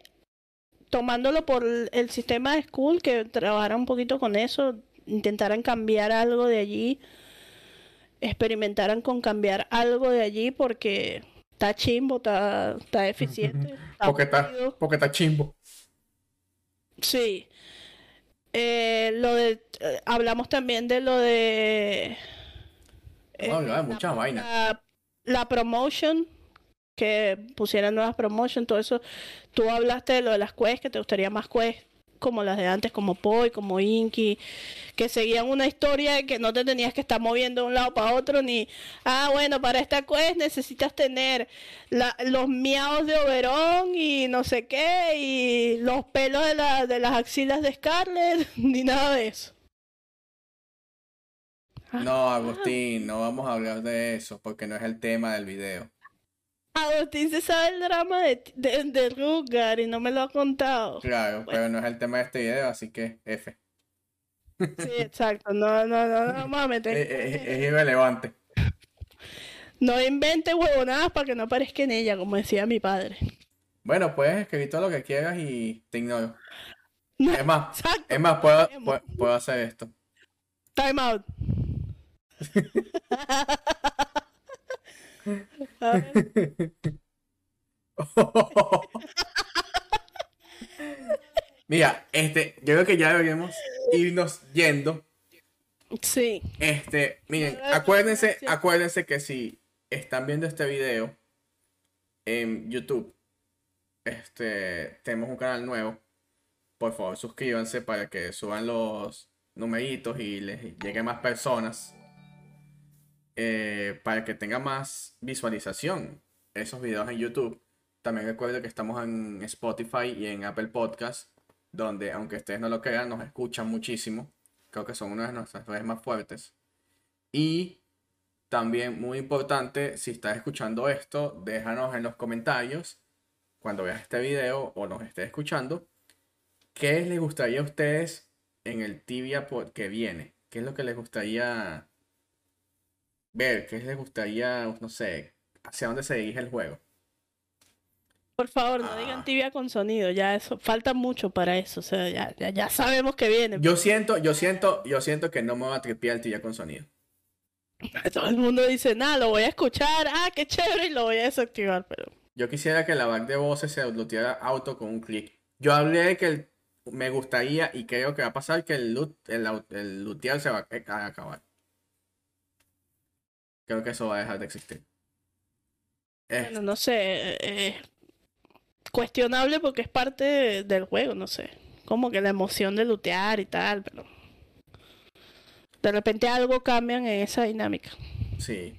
tomándolo por el sistema de School, que trabajaran un poquito con eso, intentaran cambiar algo de allí, experimentaran con cambiar algo de allí porque está chimbo, está, está eficiente. está Porque está, porque está chimbo. Sí. Eh, lo de eh, hablamos también de lo de eh, No, no, hay la- muchas vainas. la, la promotion que pusieran nuevas promotion, todo eso. Tú hablaste de lo de las quests, que te gustaría más quests como las de antes, como Poi, como Inky, que seguían una historia que no te tenías que estar moviendo de un lado para otro, ni, ah, bueno, para esta quest necesitas tener los miados de Oberón y no sé qué, y los pelos de, la, de las axilas de Scarlett, ni nada de eso. No, Agustín, no vamos a hablar de eso porque no es el tema del video. Agustín se sabe el drama de, de, de Rugar y no me lo ha contado. Claro, pero no es el tema de este video, así que F. Sí, exacto. No, no, no, no a meter. Es, es- es irrelevante. No inventes huevonadas para que no aparezca en ella, como decía mi padre. Bueno, puedes escribir todo lo que quieras y te ignoro. Es más, Exacto. es más, puedo, puedo, puedo hacer esto. Time out. Mira, este, yo creo que ya deberíamos irnos yendo. Sí. Este, miren, acuérdense, acuérdense que si están viendo este video en YouTube, este, tenemos un canal nuevo por favor suscríbanse para que suban los numeritos y les llegue más personas. Eh, para que tenga más visualización esos videos en YouTube. También recuerdo que estamos en Spotify y en Apple Podcast, donde aunque ustedes no lo crean, nos escuchan muchísimo. Creo que son una de nuestras redes más fuertes. Y también muy importante, si estás escuchando esto, déjanos en los comentarios cuando veas este video o nos estés escuchando, ¿qué les gustaría a ustedes en el tibia que viene? ¿Qué es lo que les gustaría ver? ¿Qué les gustaría, no sé, hacia dónde se dirige el juego? Por favor, no digan ah. tibia con sonido, ya eso, falta mucho para eso, o sea, ya, ya, sabemos que viene. Yo siento, yo siento, yo siento que no me va a tripear el tibia con sonido. Todo el mundo dice, nada, lo voy a escuchar, ah, qué chévere, y lo voy a desactivar, pero... Yo quisiera que la back de voces se looteara auto con un clic. Yo hablé de que me gustaría y creo que va a pasar que el loot, el, el se va a acabar. Creo que eso va a dejar de existir. Bueno, no sé. Eh, cuestionable porque es parte del juego, no sé. Como que la emoción de lootear y tal, pero. De repente algo cambian en esa dinámica. Sí.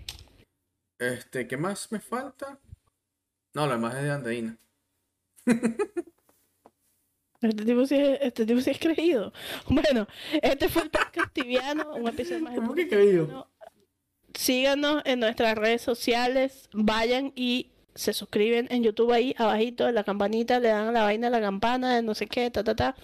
Este, ¿qué más me falta? No, lo demás es de Andreina. Este tipo, sí, este tipo sí es creído. Bueno, este fue el podcast tibiano, un episodio más. ¿Cómo que creído? Síganos en nuestras redes sociales, vayan y se suscriben en YouTube ahí, abajito, en la campanita, le dan a la vaina la campana de no sé qué, ta, ta, ta.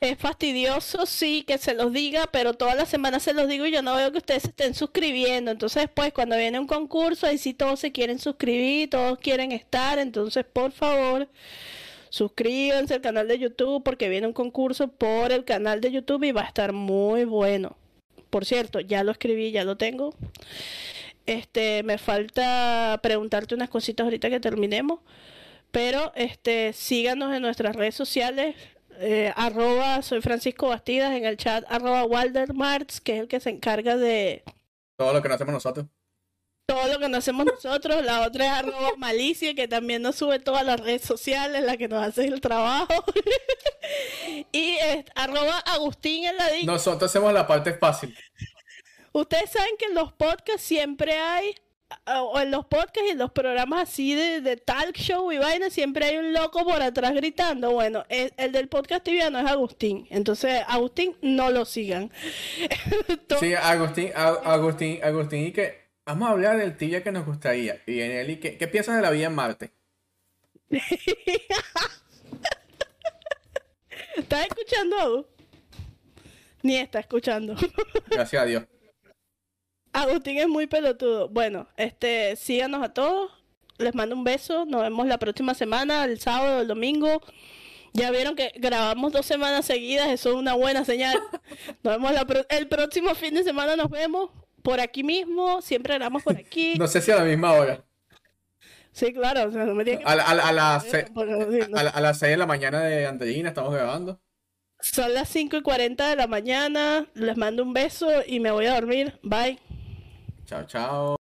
Es fastidioso, sí, que se los diga, pero todas las semanas se los digo y yo no veo que ustedes estén suscribiendo. Entonces, pues, cuando viene un concurso, ahí sí todos se quieren suscribir, todos quieren estar. Entonces, por favor, suscríbanse al canal de YouTube porque viene un concurso por el canal de YouTube y va a estar muy bueno. Por cierto, ya lo escribí, ya lo tengo. Este, me falta preguntarte unas cositas ahorita que terminemos. Pero este, síganos en nuestras redes sociales eh, arroba soy Francisco Bastidas, en el chat arroba Walder Martz, que es el que se encarga de... Todo lo que no hacemos nosotros. Todo lo que no hacemos nosotros. La otra es arroba Malicia, que también nos sube todas las redes sociales, la que nos hace el trabajo. y es arroba Agustín en la Nosotros hacemos la parte fácil. Ustedes saben que en los podcasts siempre hay o en los podcasts y en los programas así de, de, talk show y vaina, siempre hay un loco por atrás gritando. Bueno, el, del podcast tibiano es Agustín. Entonces, Agustín, no lo sigan. sí, Agustín, Agustín, Agustín, y que vamos a hablar del tibia que nos gustaría. Y en él, ¿qué, ¿qué piensas de la vida en Marte? ¿Estás escuchando? Ni está escuchando. Gracias a Dios. Agustín es muy pelotudo. Bueno, este, síganos a todos. Les mando un beso. Nos vemos la próxima semana, el sábado, el domingo. Ya vieron que grabamos dos semanas seguidas, eso es una buena señal. Nos vemos el próximo fin de semana, nos vemos por aquí mismo, siempre grabamos por aquí. no sé si a la misma hora. Sí, claro. a, a, las 6 de la mañana de Angelina estamos grabando. Son las 5 y 40 de la mañana. Les mando un beso y me voy a dormir. Bye. Chao, chao.